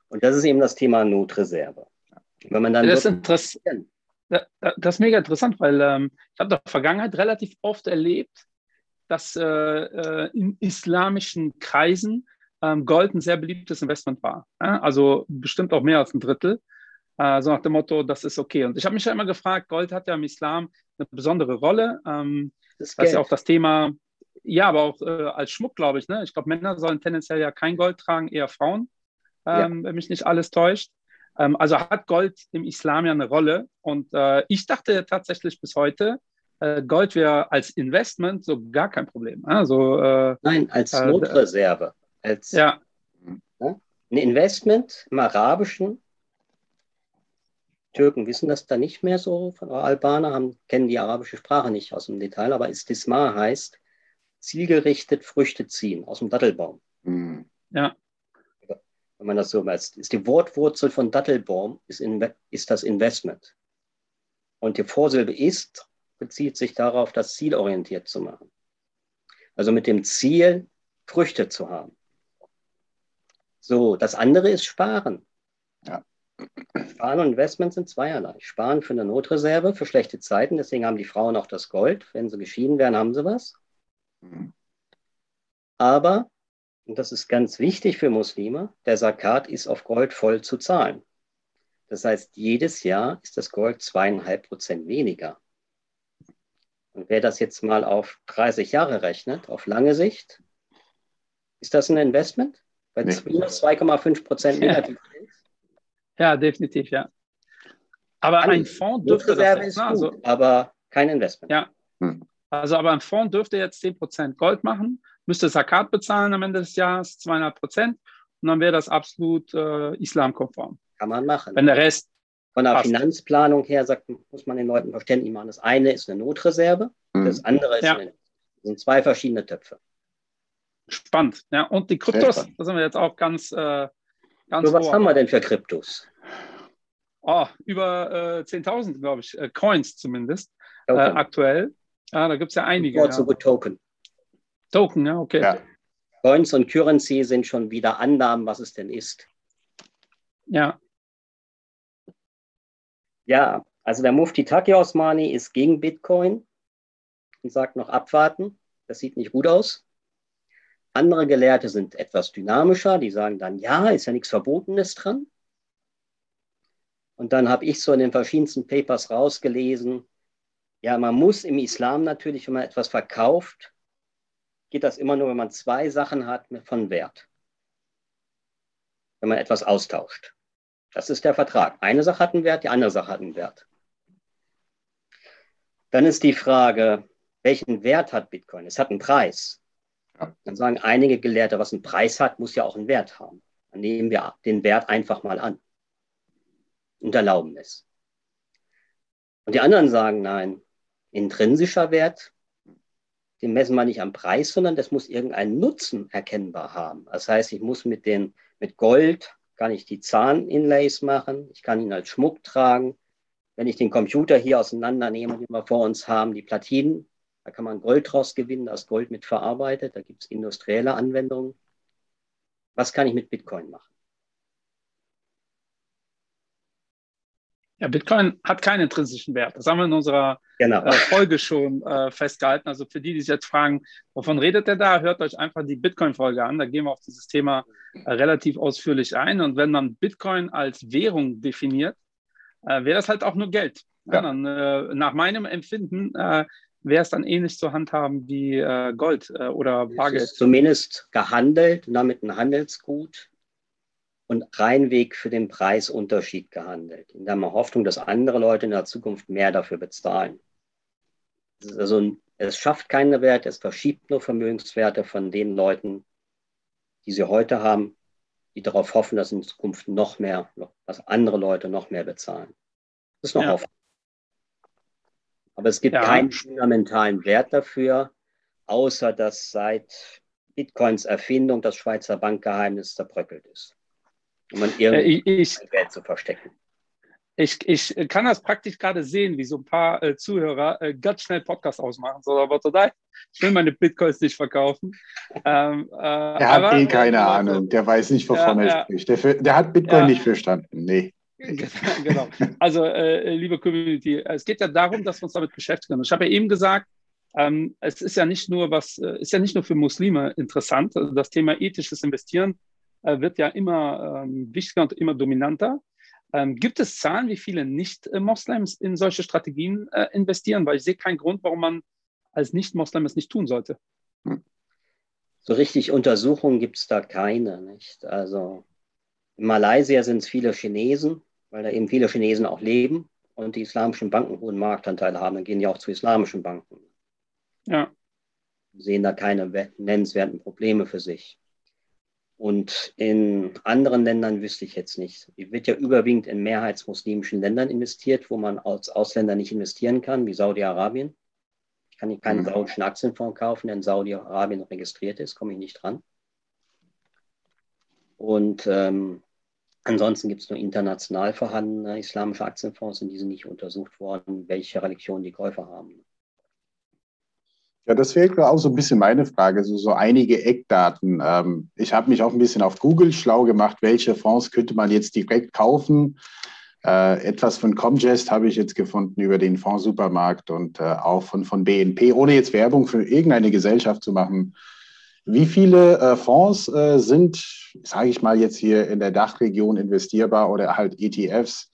Und das ist eben das Thema Notreserve.
Wenn man dann das, ist das ist mega interessant, weil ähm, ich habe in der Vergangenheit relativ oft erlebt, dass äh, äh in islamischen Kreisen ähm, Gold ein sehr beliebtes Investment war. Ja? Also bestimmt auch mehr als ein Drittel. Äh, so nach dem Motto, das ist okay. Und ich habe mich ja immer gefragt, Gold hat ja im Islam eine besondere Rolle. Ähm, das, das ist ja auch das Thema, ja, aber auch äh, als Schmuck, glaube ich. Ne? Ich glaube, Männer sollen tendenziell ja kein Gold tragen, eher Frauen, ähm, ja. wenn mich nicht alles täuscht. Ähm, also hat Gold im Islam ja eine Rolle. Und äh, ich dachte tatsächlich bis heute, äh, Gold wäre als Investment so gar kein Problem. Also,
äh, Nein, als äh, Notreserve als ja. Ein Investment im Arabischen. Türken wissen das da nicht mehr so, Albaner haben, kennen die arabische Sprache nicht aus dem Detail, aber Istismar heißt zielgerichtet Früchte ziehen aus dem Dattelbaum. Mhm. Ja. Wenn man das so weiß, ist die Wortwurzel von Dattelbaum ist, ist das Investment. Und die Vorsilbe ist bezieht sich darauf, das zielorientiert zu machen. Also mit dem Ziel, Früchte zu haben. So, das andere ist Sparen. Ja. Sparen und Investment sind zweierlei. Sparen für eine Notreserve, für schlechte Zeiten. Deswegen haben die Frauen auch das Gold. Wenn sie geschieden werden, haben sie was. Mhm. Aber, und das ist ganz wichtig für Muslime, der Sakat ist auf Gold voll zu zahlen. Das heißt, jedes Jahr ist das Gold zweieinhalb Prozent weniger. Wer das jetzt mal auf 30 Jahre rechnet, auf lange Sicht, ist das ein Investment? Bei nee. 2,5 Prozent negativ.
Ja. ja, definitiv, ja. Aber ein Fonds dürfte das
jetzt, ne? also, aber kein Investment.
Ja. Hm. Also, aber ein Fonds dürfte jetzt 10% Gold machen, müsste Zakat bezahlen am Ende des Jahres, 200 Prozent, und dann wäre das absolut äh, islamkonform.
Kann man machen.
Wenn der Rest.
Von der passt. Finanzplanung her sagt, muss man den Leuten verständlich machen. Das eine ist eine Notreserve, mhm. das andere ist ja. eine, das sind zwei verschiedene Töpfe.
Spannend. Ja, und die Kryptos, da sind wir jetzt auch ganz. Äh,
ganz so, was haben wir denn für Kryptos?
Oh, über äh, 10.000, glaube ich, äh, Coins zumindest, äh, aktuell. Ja, da gibt es ja einige.
Ja. Token.
Token, ja, okay. Ja.
Coins und Currency sind schon wieder Annahmen, was es denn ist.
Ja.
Ja, also der Mufti Taki Osmani ist gegen Bitcoin und sagt noch abwarten. Das sieht nicht gut aus. Andere Gelehrte sind etwas dynamischer, die sagen dann, ja, ist ja nichts Verbotenes dran. Und dann habe ich so in den verschiedensten Papers rausgelesen, ja, man muss im Islam natürlich, wenn man etwas verkauft, geht das immer nur, wenn man zwei Sachen hat von Wert. Wenn man etwas austauscht. Das ist der Vertrag. Eine Sache hat einen Wert, die andere Sache hat einen Wert. Dann ist die Frage, welchen Wert hat Bitcoin? Es hat einen Preis. Dann sagen einige Gelehrte, was einen Preis hat, muss ja auch einen Wert haben. Dann nehmen wir den Wert einfach mal an und erlauben es. Und die anderen sagen, nein, intrinsischer Wert, den messen wir nicht am Preis, sondern das muss irgendeinen Nutzen erkennbar haben. Das heißt, ich muss mit, den, mit Gold, kann ich die Zahninlays machen, ich kann ihn als Schmuck tragen. Wenn ich den Computer hier auseinandernehme, den wir vor uns haben, die Platinen, da kann man Gold draus gewinnen, da ist Gold mit verarbeitet, da gibt es industrielle Anwendungen. Was kann ich mit Bitcoin machen?
Ja, Bitcoin hat keinen intrinsischen Wert. Das haben wir in unserer genau. äh, Folge schon äh, festgehalten. Also für die, die sich jetzt fragen, wovon redet der da, hört euch einfach die Bitcoin-Folge an. Da gehen wir auf dieses Thema äh, relativ ausführlich ein. Und wenn man Bitcoin als Währung definiert, äh, wäre das halt auch nur Geld. Ja. Ja, dann, äh, nach meinem Empfinden äh, wäre es dann ähnlich zu handhaben wie Gold oder Bargeld. Es
ist zumindest gehandelt und damit ein Handelsgut und reinweg für den Preisunterschied gehandelt, in der Hoffnung, dass andere Leute in der Zukunft mehr dafür bezahlen. Es, also, es schafft keine Werte, es verschiebt nur Vermögenswerte von den Leuten, die sie heute haben, die darauf hoffen, dass in Zukunft noch mehr, dass andere Leute noch mehr bezahlen. Das ist noch ja. Hoffnung. Aber es gibt ja. keinen fundamentalen Wert dafür, außer dass seit Bitcoins Erfindung das Schweizer Bankgeheimnis zerbröckelt ist um an irgendwie äh, ich, Geld zu verstecken.
Ich, ich kann das praktisch gerade sehen, wie so ein paar äh, Zuhörer äh, ganz schnell Podcast ausmachen. So, aber total, ich will meine Bitcoins nicht verkaufen.
Ähm, äh, der hat aber, eh keine Ahnung, so, der weiß nicht, wovon ja, er spricht. Der, der, hat Bitcoin ja. nicht verstanden. Nee.
genau. Also, äh, liebe Community, es geht ja darum, dass wir uns damit beschäftigen. Ich habe ja eben gesagt, ähm, es ist ja nicht nur was, äh, ist ja nicht nur für Muslime interessant. Also das Thema ethisches Investieren äh, wird ja immer ähm, wichtiger und immer dominanter. Ähm, gibt es Zahlen, wie viele Nicht-Moslems in solche Strategien äh, investieren? Weil ich sehe keinen Grund, warum man als Nicht-Moslem es nicht tun sollte. Hm.
So richtig Untersuchungen gibt es da keine. Nicht? Also in Malaysia sind es viele Chinesen, weil da eben viele Chinesen auch leben und die islamischen Banken hohen Marktanteil haben. Dann gehen die auch zu islamischen Banken.
Ja.
Sehen da keine nennenswerten Probleme für sich. Und in anderen Ländern wüsste ich jetzt nicht. Es wird ja überwiegend in mehrheitsmuslimischen Ländern investiert, wo man als Ausländer nicht investieren kann, wie Saudi-Arabien. Ich kann keinen mhm. saudischen Aktienfonds kaufen, der in Saudi-Arabien registriert ist, komme ich nicht dran. Und ähm, ansonsten gibt es nur international vorhandene islamische Aktienfonds, in die sind nicht untersucht worden, welche Religion die Käufer haben.
Ja, das wäre auch so ein bisschen meine Frage, so, so einige Eckdaten. Ähm, ich habe mich auch ein bisschen auf Google schlau gemacht, welche Fonds könnte man jetzt direkt kaufen. Äh, etwas von Comgest habe ich jetzt gefunden über den Fonds Supermarkt und äh, auch von, von BNP, ohne jetzt Werbung für irgendeine Gesellschaft zu machen. Wie viele äh, Fonds äh, sind, sage ich mal jetzt hier in der Dachregion investierbar oder halt ETFs?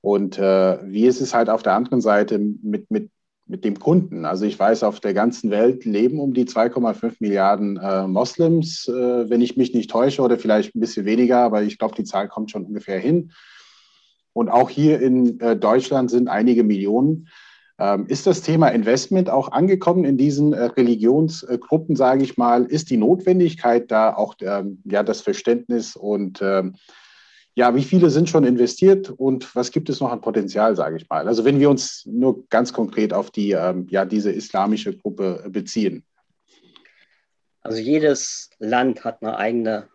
Und äh, wie ist es halt auf der anderen Seite mit, mit, mit dem Kunden? Also ich weiß, auf der ganzen Welt leben um die 2,5 Milliarden äh, Moslems, äh, wenn ich mich nicht täusche, oder vielleicht ein bisschen weniger, aber ich glaube, die Zahl kommt schon ungefähr hin. Und auch hier in äh, Deutschland sind einige Millionen. Ähm, ist das Thema Investment auch angekommen in diesen äh, Religionsgruppen, sage ich mal? Ist die Notwendigkeit da auch ähm, ja, das Verständnis und ähm, ja, wie viele sind schon investiert und was gibt es noch an Potenzial, sage ich mal? Also wenn wir uns nur ganz konkret auf die, ja, diese islamische Gruppe beziehen.
Also jedes Land hat eine eigene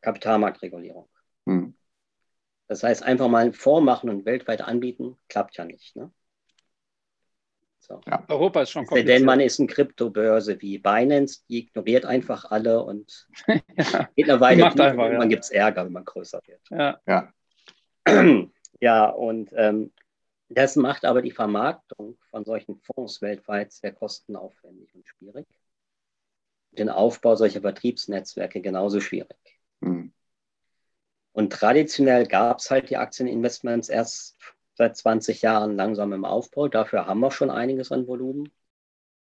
Kapitalmarktregulierung. Hm. Das heißt, einfach mal vormachen und weltweit anbieten, klappt ja nicht. Ne?
So. Ja. Europa ist schon
kompliziert. Denn man ist eine Kryptobörse wie Binance, die ignoriert einfach alle und ja. geht eine Weile gut, einfach, ja. man gibt es Ärger, wenn man größer wird.
Ja,
ja. ja und ähm, das macht aber die Vermarktung von solchen Fonds weltweit sehr kostenaufwendig und schwierig. Den Aufbau solcher Vertriebsnetzwerke genauso schwierig. Mhm. Und traditionell gab es halt die Aktieninvestments erst seit 20 Jahren langsam im Aufbau. Dafür haben wir schon einiges an Volumen.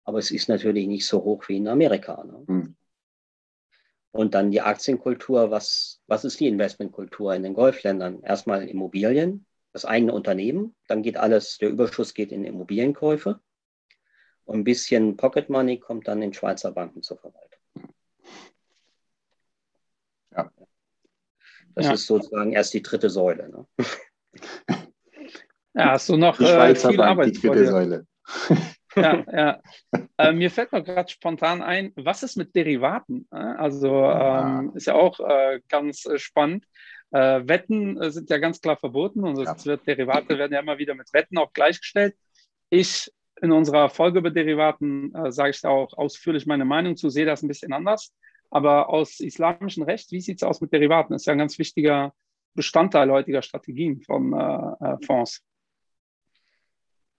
Aber es ist natürlich nicht so hoch wie in Amerika. Ne? Hm. Und dann die Aktienkultur. Was, was ist die Investmentkultur in den Golfländern? Erstmal Immobilien, das eigene Unternehmen. Dann geht alles, der Überschuss geht in Immobilienkäufe. Und ein bisschen Pocket Money kommt dann in Schweizer Banken zur Verwaltung. Ja. Das ja. ist sozusagen erst die dritte Säule. Ne?
Ja, hast du noch äh, viel Bank, Arbeit die vierte Säule. ja, ja. Äh, mir fällt noch gerade spontan ein, was ist mit Derivaten? Also ähm, ist ja auch äh, ganz äh, spannend. Äh, Wetten äh, sind ja ganz klar verboten und ja. wird, Derivate werden ja immer wieder mit Wetten auch gleichgestellt. Ich in unserer Folge über Derivaten sage ich da auch ausführlich meine Meinung zu, sehe das ein bisschen anders. Aber aus islamischem Recht, wie sieht es aus mit Derivaten? Das ist ja ein ganz wichtiger Bestandteil heutiger Strategien von Fonds.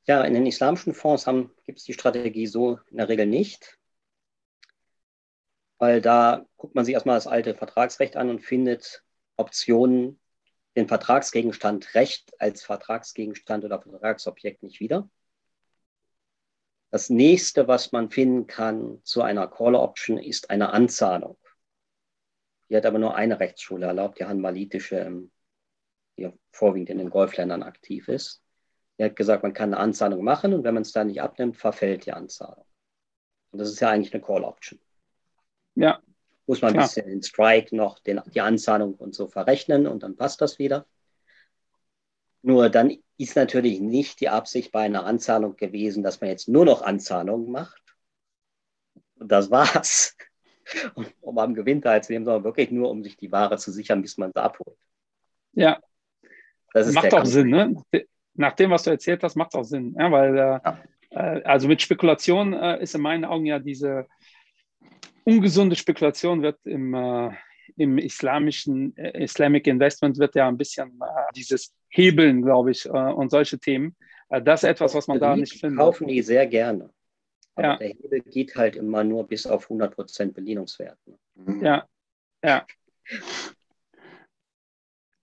Ja, in den islamischen Fonds gibt es die Strategie so in der Regel nicht, weil da guckt man sich erstmal das alte Vertragsrecht an und findet Optionen, den Vertragsgegenstand Recht als Vertragsgegenstand oder Vertragsobjekt nicht wieder. Das nächste, was man finden kann zu einer Call Option, ist eine Anzahlung. Die hat aber nur eine Rechtsschule erlaubt, die hanbalitische, die vorwiegend in den Golfländern aktiv ist. Er hat gesagt, man kann eine Anzahlung machen und wenn man es dann nicht abnimmt, verfällt die Anzahlung. Und das ist ja eigentlich eine Call Option.
Ja.
Muss man ein bisschen in Strike noch den, die Anzahlung und so verrechnen und dann passt das wieder. Nur dann ist natürlich nicht die Absicht bei einer Anzahlung gewesen, dass man jetzt nur noch Anzahlungen macht. Und das war's. um am Gewinn teilzunehmen, sondern wirklich nur, um sich die Ware zu sichern, bis man sie abholt.
Ja. Das macht auch Sinn, ne? Nach dem, was du erzählt hast, macht es auch Sinn. Ja, weil, äh, ja. äh, also mit Spekulation äh, ist in meinen Augen ja diese ungesunde Spekulation wird im, äh, im islamischen äh, Islamic Investment wird ja ein bisschen dieses Hebeln, glaube ich, und solche Themen. das ist etwas, was man da nicht findet.
Kaufen die sehr gerne. Aber ja. der Hebel geht halt immer nur bis auf 100% Bedienungswert.
Ne? Ja, ja.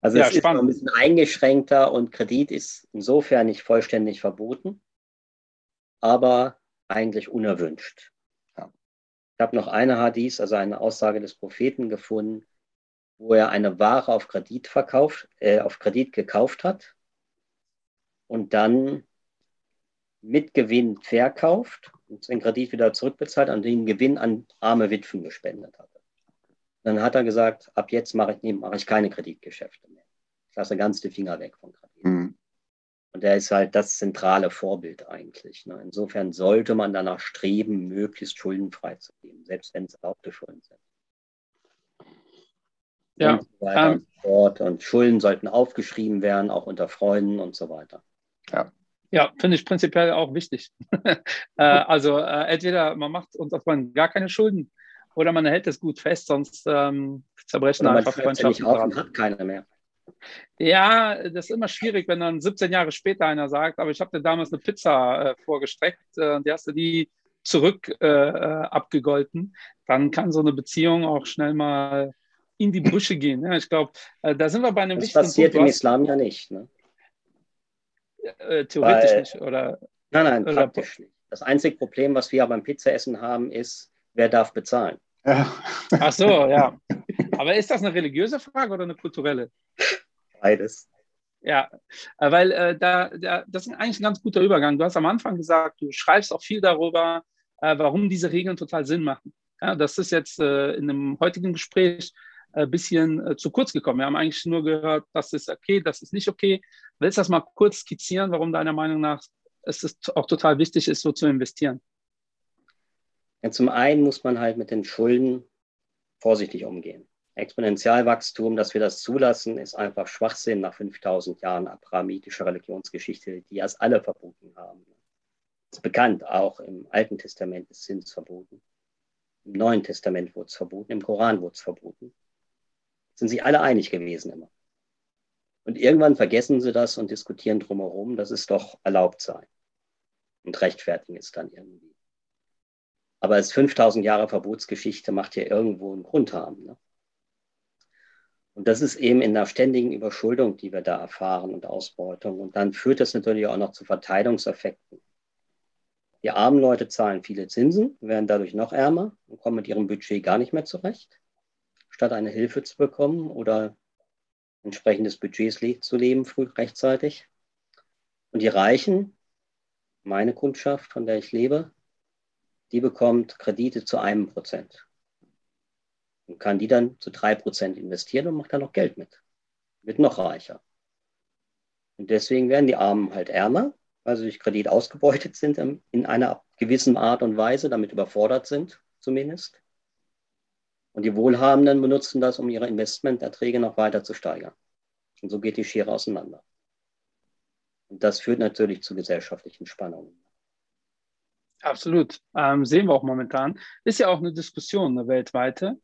Also ja, es spannend. ist ein bisschen eingeschränkter und Kredit ist insofern nicht vollständig verboten, aber eigentlich unerwünscht. Ja. Ich habe noch eine Hadith, also eine Aussage des Propheten gefunden, wo er eine Ware auf Kredit verkauft, äh, auf Kredit gekauft hat und dann mit Gewinn verkauft und den Kredit wieder zurückbezahlt und den Gewinn an arme Witwen gespendet hatte. Dann hat er gesagt, ab jetzt mache ich, mache ich keine Kreditgeschäfte mehr. Ich lasse ganz die Finger weg von Kredit. Mhm. Und der ist halt das zentrale Vorbild eigentlich. Ne? Insofern sollte man danach streben, möglichst schuldenfrei zu gehen, selbst wenn es erlaubte Schulden sind.
Ja, und, so
ähm, und, und Schulden sollten aufgeschrieben werden, auch unter Freunden und so weiter.
Ja. Ja, finde ich prinzipiell auch wichtig. äh, also äh, entweder man macht unter Freunden gar keine Schulden oder man hält es gut fest, sonst ähm, zerbrechen oder einfach Freundschaften.
Auf und hat keiner mehr.
Ja, das ist immer schwierig, wenn dann 17 Jahre später einer sagt, aber ich habe dir damals eine Pizza äh, vorgestreckt, äh, die hast du die zurück äh, äh, abgegolten, dann kann so eine Beziehung auch schnell mal in die Brüche gehen. Ja, ich glaube, äh, da sind wir bei einem
das wichtigen passiert Punkt. im Islam ja nicht. Ne?
Äh, theoretisch Weil, nicht, oder?
Nein, nein, oder praktisch nicht. Das einzige Problem, was wir beim Pizzaessen haben, ist, wer darf bezahlen?
Ja. Ach so, ja. Aber ist das eine religiöse Frage oder eine kulturelle?
Beides.
Ja, äh, weil äh, da, da, das ist eigentlich ein ganz guter Übergang. Du hast am Anfang gesagt, du schreibst auch viel darüber, äh, warum diese Regeln total Sinn machen. Ja, das ist jetzt äh, in einem heutigen Gespräch ein äh, bisschen äh, zu kurz gekommen. Wir haben eigentlich nur gehört, das ist okay, das ist nicht okay. Willst du das mal kurz skizzieren, warum deiner Meinung nach es auch total wichtig ist, so zu investieren?
Ja, zum einen muss man halt mit den Schulden vorsichtig umgehen. Exponentialwachstum, dass wir das zulassen, ist einfach Schwachsinn nach 5000 Jahren abrahamitischer Religionsgeschichte, die erst alle verboten haben. Das ist bekannt, auch im Alten Testament ist Zins verboten. Im Neuen Testament wurde es verboten, im Koran wurde es verboten. Sind sich alle einig gewesen immer. Und irgendwann vergessen sie das und diskutieren drumherum, dass es doch erlaubt sei. Und rechtfertigen es dann irgendwie. Aber es 5000 Jahre Verbotsgeschichte macht ja irgendwo einen Grund haben. Ne? Und das ist eben in der ständigen Überschuldung, die wir da erfahren und Ausbeutung. Und dann führt das natürlich auch noch zu Verteilungseffekten. Die armen Leute zahlen viele Zinsen, werden dadurch noch ärmer und kommen mit ihrem Budget gar nicht mehr zurecht, statt eine Hilfe zu bekommen oder entsprechendes Budgets zu leben, früh rechtzeitig. Und die Reichen, meine Kundschaft, von der ich lebe, die bekommt Kredite zu einem Prozent und kann die dann zu drei Prozent investieren und macht dann noch Geld mit. Wird noch reicher. Und deswegen werden die Armen halt ärmer weil sie durch Kredit ausgebeutet sind in einer gewissen Art und Weise, damit überfordert sind zumindest. Und die Wohlhabenden benutzen das, um ihre Investmenterträge noch weiter zu steigern. Und so geht die Schere auseinander. Und das führt natürlich zu gesellschaftlichen Spannungen.
Absolut. Ähm, sehen wir auch momentan. Ist ja auch eine Diskussion, eine weltweite.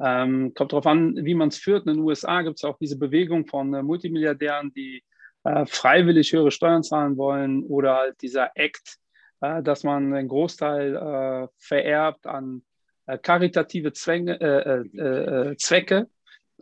Ähm, kommt darauf an, wie man es führt. In den USA gibt es auch diese Bewegung von äh, Multimilliardären, die äh, freiwillig höhere Steuern zahlen wollen oder halt dieser Act, äh, dass man einen Großteil äh, vererbt an äh, karitative Zwänge, äh, Zwecke.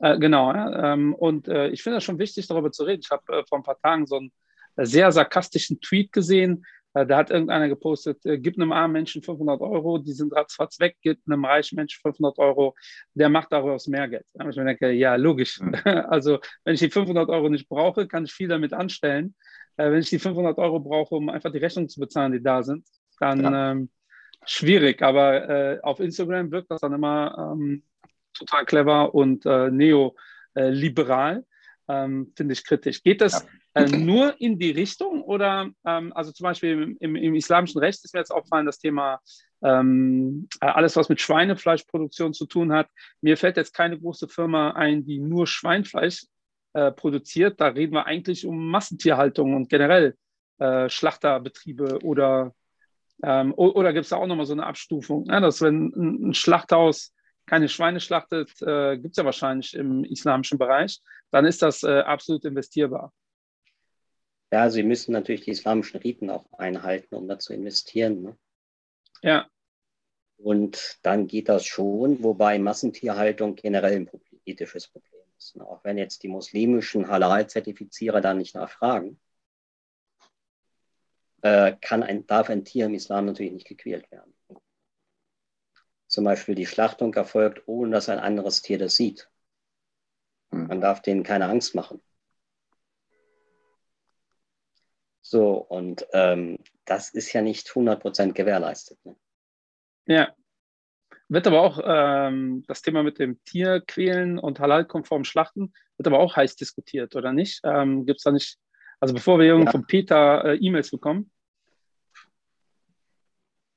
genau. Ähm, und ich finde es schon wichtig, darüber zu reden. Ich habe vor ein paar Tagen so einen sehr sarkastischen Tweet gesehen, da hat irgendeiner gepostet, äh, gib einem armen Menschen 500 Euro, die sind ratzfatz weg, gib einem reichen Menschen 500 Euro, der macht daraus mehr Geld. Da ich mir denke, ja, logisch. Also, wenn ich die 500 Euro nicht brauche, kann ich viel damit anstellen. Äh, wenn ich die 500 Euro brauche, um einfach die Rechnungen zu bezahlen, die da sind, dann ja. ähm, schwierig. Aber äh, auf Instagram wirkt das dann immer ähm, total clever und äh, neoliberal. Ähm, Finde ich kritisch. Geht das ja. Äh, nur in die Richtung oder, ähm, also zum Beispiel im, im, islamischen Recht ist mir jetzt aufgefallen, das Thema ähm, äh, alles, was mit Schweinefleischproduktion zu tun hat. Mir fällt jetzt keine große Firma ein, die nur Schweinfleisch äh, produziert. Da reden wir eigentlich um Massentierhaltung und generell äh, Schlachterbetriebe oder, ähm, oder gibt es da auch nochmal so eine Abstufung, ja, dass wenn ein, ein Schlachthaus keine Schweine schlachtet, äh, gibt es ja wahrscheinlich im islamischen Bereich, dann ist das äh, absolut investierbar.
Ja, Sie müssen natürlich die islamischen Riten auch einhalten, um da zu investieren. Ne?
Ja.
Und dann geht das schon, wobei Massentierhaltung generell ein ethisches Problem ist. Ne? Auch wenn jetzt die muslimischen Halal-Zertifizierer da nicht nachfragen, äh, kann ein, darf ein Tier im Islam natürlich nicht gequält werden. Zum Beispiel die Schlachtung erfolgt, ohne dass ein anderes Tier das sieht. Hm. Man darf denen keine Angst machen. So, und ähm, das ist ja nicht 100% gewährleistet. Ne?
Ja. Wird aber auch ähm, das Thema mit dem Tierquälen und halal-konform Schlachten, wird aber auch heiß diskutiert, oder nicht? Ähm, Gibt es da nicht, also bevor wir irgendwo ja. von Peter äh, E-Mails bekommen?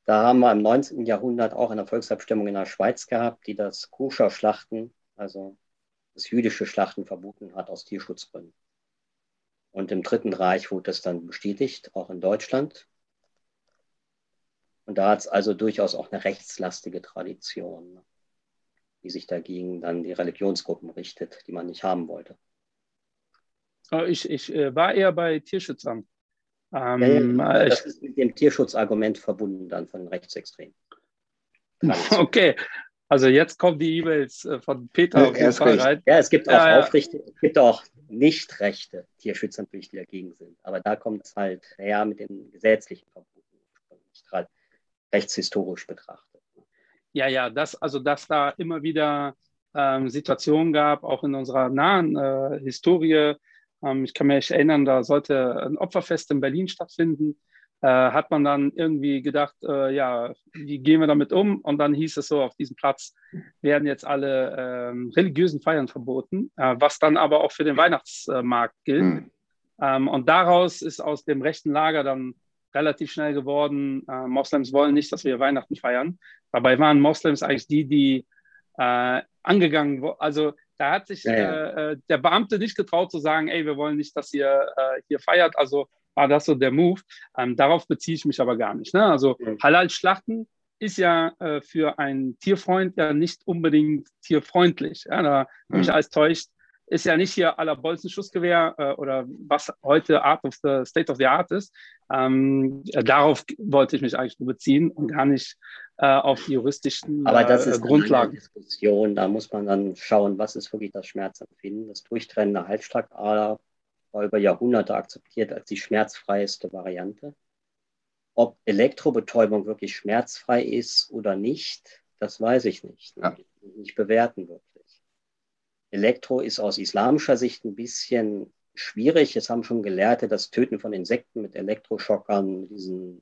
Da haben wir im 19. Jahrhundert auch eine Volksabstimmung in der Schweiz gehabt, die das Koscher-Schlachten, also das jüdische Schlachten verboten hat aus Tierschutzgründen. Und im Dritten Reich wurde das dann bestätigt, auch in Deutschland. Und da hat es also durchaus auch eine rechtslastige Tradition, die sich dagegen dann die Religionsgruppen richtet, die man nicht haben wollte.
Ich, ich äh, war eher bei Tierschützern.
Ähm, ja, ja, das ist mit dem Tierschutzargument verbunden dann von Rechtsextremen.
Okay, also jetzt kommen die E-Mails äh, von Peter auf jeden Fall
rein. Ja, es gibt auch ja, Aufrichtung, es gibt auch nicht rechte Tierschützer natürlich dagegen sind. Aber da kommt es halt her mit den gesetzlichen Verboten, gerade rechtshistorisch betrachtet.
Ja, ja, das, also dass da immer wieder ähm, Situationen gab, auch in unserer nahen äh, Historie. Ähm, ich kann mich erinnern, da sollte ein Opferfest in Berlin stattfinden. Äh, hat man dann irgendwie gedacht, äh, ja, wie gehen wir damit um? Und dann hieß es so, auf diesem Platz werden jetzt alle ähm, religiösen Feiern verboten, äh, was dann aber auch für den Weihnachtsmarkt gilt. Mhm. Und daraus ist aus dem rechten Lager dann relativ schnell geworden, äh, Moslems wollen nicht, dass wir Weihnachten feiern. Dabei waren Moslems eigentlich die, die äh, angegangen wurden. Also da hat sich ja, ja. Äh, der Beamte nicht getraut zu sagen, ey, wir wollen nicht, dass ihr hier feiert. Also war das so der Move. Ähm, darauf beziehe ich mich aber gar nicht. Ne? Also ja. Halal-Schlachten ist ja äh, für einen Tierfreund ja nicht unbedingt tierfreundlich. Ja? Da bin ich alles täuscht. Ist ja nicht hier aller Bolzenschussgewehr äh, oder was heute Art of the State of the Art ist. Ähm, darauf wollte ich mich eigentlich nur beziehen und gar nicht äh, auf die juristischen
Aber das äh, ist Grundlagen. Eine Diskussion. Da muss man dann schauen, was ist wirklich das Schmerzempfinden. Das Durchtrennen der Halsschlagader war über Jahrhunderte akzeptiert als die schmerzfreieste Variante. Ob Elektrobetäubung wirklich schmerzfrei ist oder nicht, das weiß ich nicht. Ja. Nicht bewerten wirklich. Elektro ist aus islamischer Sicht ein bisschen schwierig. Es haben schon Gelehrte das Töten von Insekten mit Elektroschockern, mit diesen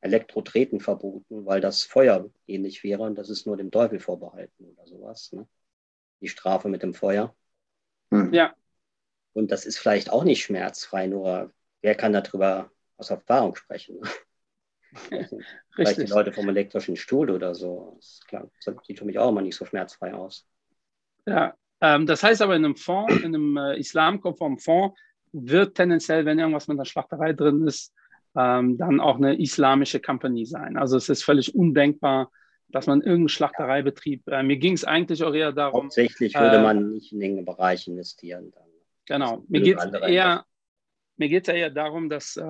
Elektrotreten verboten, weil das Feuer ähnlich wäre und das ist nur dem Teufel vorbehalten oder sowas. Ne? Die Strafe mit dem Feuer.
Hm. Ja.
Und das ist vielleicht auch nicht schmerzfrei, nur wer kann darüber aus Erfahrung sprechen? vielleicht die Leute vom elektrischen Stuhl oder so. Das klar, das sieht für mich auch immer nicht so schmerzfrei aus.
Ja, ähm, das heißt aber in einem Fonds, in einem äh, islamkonformen Fonds, wird tendenziell, wenn irgendwas mit einer Schlachterei drin ist, ähm, dann auch eine islamische Company sein. Also es ist völlig undenkbar, dass man irgendeinen Schlachtereibetrieb, äh, mir ging es eigentlich auch eher darum.
Hauptsächlich würde äh, man nicht in den Bereich investieren. Dann.
Genau, mir geht es eher, mir geht es eher darum, dass äh,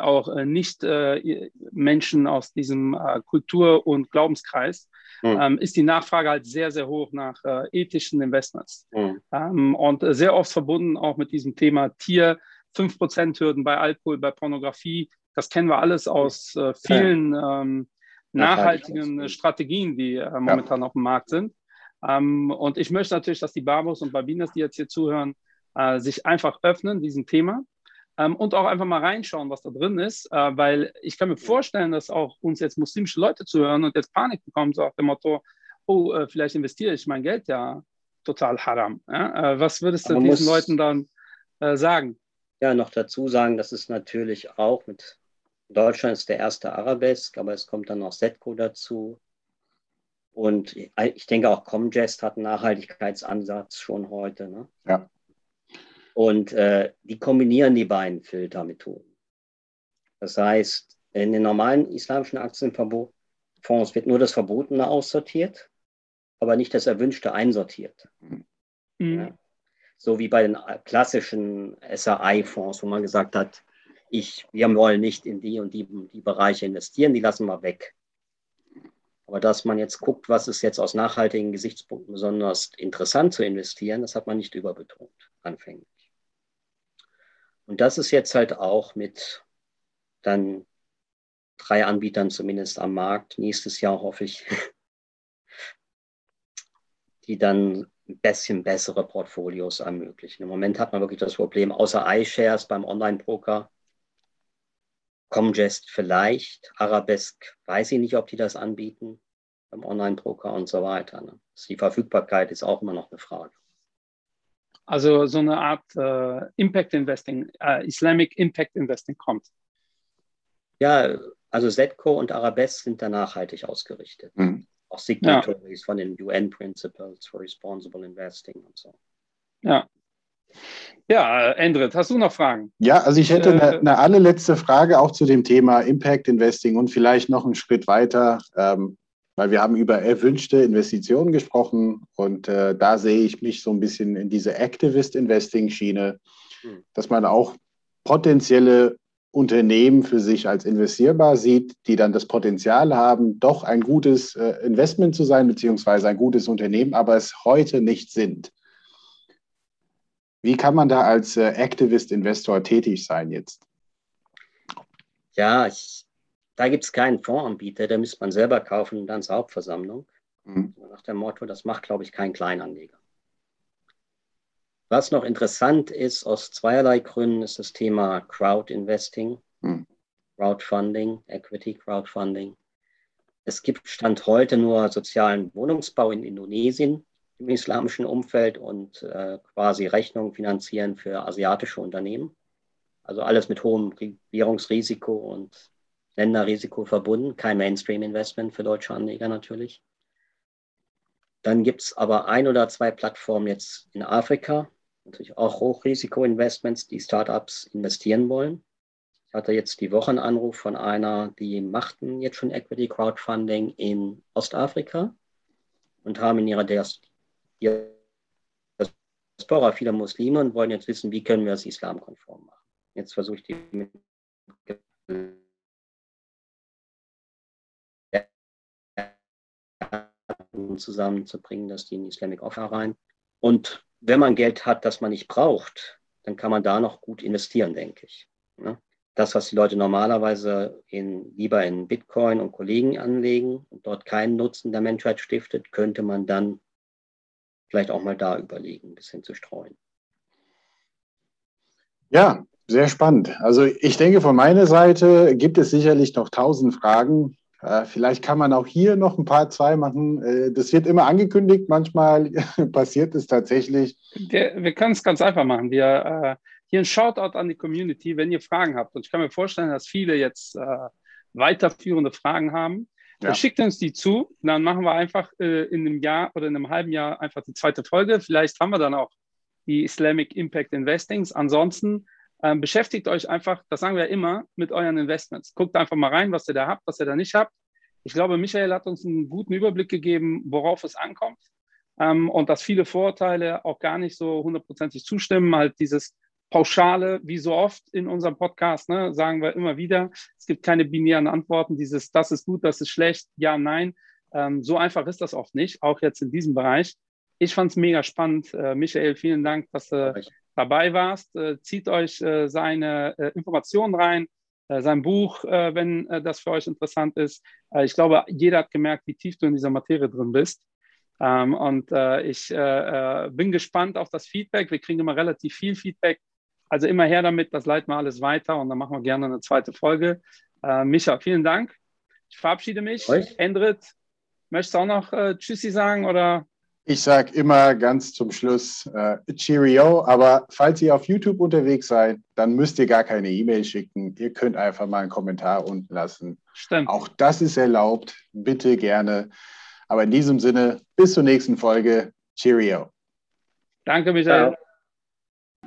auch äh, nicht äh, Menschen aus diesem äh, Kultur- und Glaubenskreis mhm. ähm, ist die Nachfrage halt sehr, sehr hoch nach äh, ethischen Investments. Mhm. Ähm, und sehr oft verbunden auch mit diesem Thema Tier, 5%-Hürden bei Alkohol, bei Pornografie. Das kennen wir alles aus äh, vielen ähm, nachhaltigen Strategien, die momentan ja. auf dem Markt sind. Ähm, und ich möchte natürlich, dass die Barbos und Babinas, die jetzt hier zuhören, äh, sich einfach öffnen diesem Thema ähm, und auch einfach mal reinschauen, was da drin ist, äh, weil ich kann mir vorstellen, dass auch uns jetzt muslimische Leute zuhören und jetzt Panik bekommen, so nach dem Motto, oh, äh, vielleicht investiere ich mein Geld ja total haram. Ja? Äh, was würdest du diesen Leuten dann äh, sagen?
Ja, noch dazu sagen, dass es natürlich auch mit Deutschland ist der erste Arabesk, aber es kommt dann noch Setco dazu. Und ich denke auch Comgest hat einen Nachhaltigkeitsansatz schon heute. Ne?
Ja.
Und äh, die kombinieren die beiden Filtermethoden. Das heißt, in den normalen islamischen Aktienfonds wird nur das Verbotene aussortiert, aber nicht das Erwünschte einsortiert. Mhm. Ja? So wie bei den klassischen SRI-Fonds, wo man gesagt hat, ich, wir wollen nicht in die und die, die Bereiche investieren, die lassen wir weg. Aber dass man jetzt guckt, was ist jetzt aus nachhaltigen Gesichtspunkten besonders interessant zu investieren, das hat man nicht überbetont anfänglich. Und das ist jetzt halt auch mit dann drei Anbietern zumindest am Markt. Nächstes Jahr hoffe ich, die dann ein bisschen bessere Portfolios ermöglichen. Im Moment hat man wirklich das Problem, außer iShares beim Online-Poker, Comgest vielleicht, Arabesk weiß ich nicht, ob die das anbieten beim Online-Poker und so weiter. Ne? Die Verfügbarkeit ist auch immer noch eine Frage.
Also so eine Art äh, Impact Investing, äh, Islamic Impact Investing kommt.
Ja, also ZETCO und Arabesque sind da nachhaltig ausgerichtet. Mhm. Auch Signatories ja. von den UN Principles for Responsible Investing und so.
Ja. Ja, Endrit, hast du noch Fragen?
Ja, also ich hätte eine, eine allerletzte Frage auch zu dem Thema Impact Investing und vielleicht noch einen Schritt weiter. Ähm, weil wir haben über erwünschte Investitionen gesprochen und äh, da sehe ich mich so ein bisschen in diese Activist-Investing-Schiene, hm. dass man auch potenzielle Unternehmen für sich als investierbar sieht, die dann das Potenzial haben, doch ein gutes äh, Investment zu sein, beziehungsweise ein gutes Unternehmen, aber es heute nicht sind. Wie kann man da als äh, Activist-Investor tätig sein jetzt?
Ja, ich, da gibt es keinen Fondsanbieter, der müsste man selber kaufen und dann zur Hauptversammlung. Mhm. Nach dem Motto, das macht, glaube ich, kein Kleinanleger. Was noch interessant ist, aus zweierlei Gründen, ist das Thema Crowd Investing, mhm. Crowdfunding, Equity Crowdfunding. Es gibt Stand heute nur sozialen Wohnungsbau in Indonesien im islamischen Umfeld und äh, quasi Rechnungen finanzieren für asiatische Unternehmen. Also alles mit hohem Währungsrisiko und Länderrisiko verbunden. Kein Mainstream-Investment für deutsche Anleger natürlich. Dann gibt es aber ein oder zwei Plattformen jetzt in Afrika, natürlich auch Hochrisiko-Investments, die Startups investieren wollen. Ich hatte jetzt die Woche einen Anruf von einer, die machten jetzt schon Equity Crowdfunding in Ostafrika und haben in ihrer Diaspora viele Muslime und wollen jetzt wissen, wie können wir es islamkonform machen. Jetzt versuche ich die zusammenzubringen, dass die in Islamic Offer rein. Und wenn man Geld hat, das man nicht braucht, dann kann man da noch gut investieren, denke ich. Das, was die Leute normalerweise in, lieber in Bitcoin und Kollegen anlegen und dort keinen Nutzen der Menschheit stiftet, könnte man dann vielleicht auch mal da überlegen, ein bisschen zu streuen.
Ja, sehr spannend. Also ich denke, von meiner Seite gibt es sicherlich noch tausend Fragen. Äh, vielleicht kann man auch hier noch ein paar zwei machen. Äh, das wird immer angekündigt, manchmal passiert es tatsächlich.
Wir, wir können es ganz einfach machen. Wir, äh, hier ein Shoutout an die Community, wenn ihr Fragen habt. Und ich kann mir vorstellen, dass viele jetzt äh, weiterführende Fragen haben. Ja. Schickt uns die zu, dann machen wir einfach äh, in einem Jahr oder in einem halben Jahr einfach die zweite Folge. Vielleicht haben wir dann auch die Islamic Impact Investings. Ansonsten ähm, beschäftigt euch einfach, das sagen wir immer, mit euren Investments. Guckt einfach mal rein, was ihr da habt, was ihr da nicht habt. Ich glaube, Michael hat uns einen guten Überblick gegeben, worauf es ankommt. Ähm, und dass viele Vorurteile auch gar nicht so hundertprozentig zustimmen. Halt dieses Pauschale, wie so oft in unserem Podcast, ne, sagen wir immer wieder, es gibt keine binären Antworten, dieses, das ist gut, das ist schlecht, ja, nein. Ähm, so einfach ist das oft nicht, auch jetzt in diesem Bereich. Ich fand es mega spannend. Äh, Michael, vielen Dank, dass du dabei warst. Äh, zieht euch äh, seine äh, Informationen rein, sein Buch, wenn das für euch interessant ist. ich glaube, jeder hat gemerkt, wie tief du in dieser Materie drin bist. Ähm, und ich bin gespannt auf das Feedback. Wir kriegen immer relativ viel Feedback. Also immer her damit, das leiten wir alles weiter und dann machen wir gerne eine zweite Folge. Micha, vielen Dank. Ich verabschiede mich. Euch? Endrit, möchtest du auch noch Tschüssi sagen oder?
Ich sage immer ganz zum Schluss äh, Cheerio, aber falls ihr auf YouTube unterwegs seid, dann müsst ihr gar keine E-Mail schicken. Ihr könnt einfach mal einen Kommentar unten lassen. Stimmt. Auch das ist erlaubt. Bitte gerne. Aber in diesem Sinne, bis zur nächsten Folge. Cheerio.
Danke, Michael. Ciao.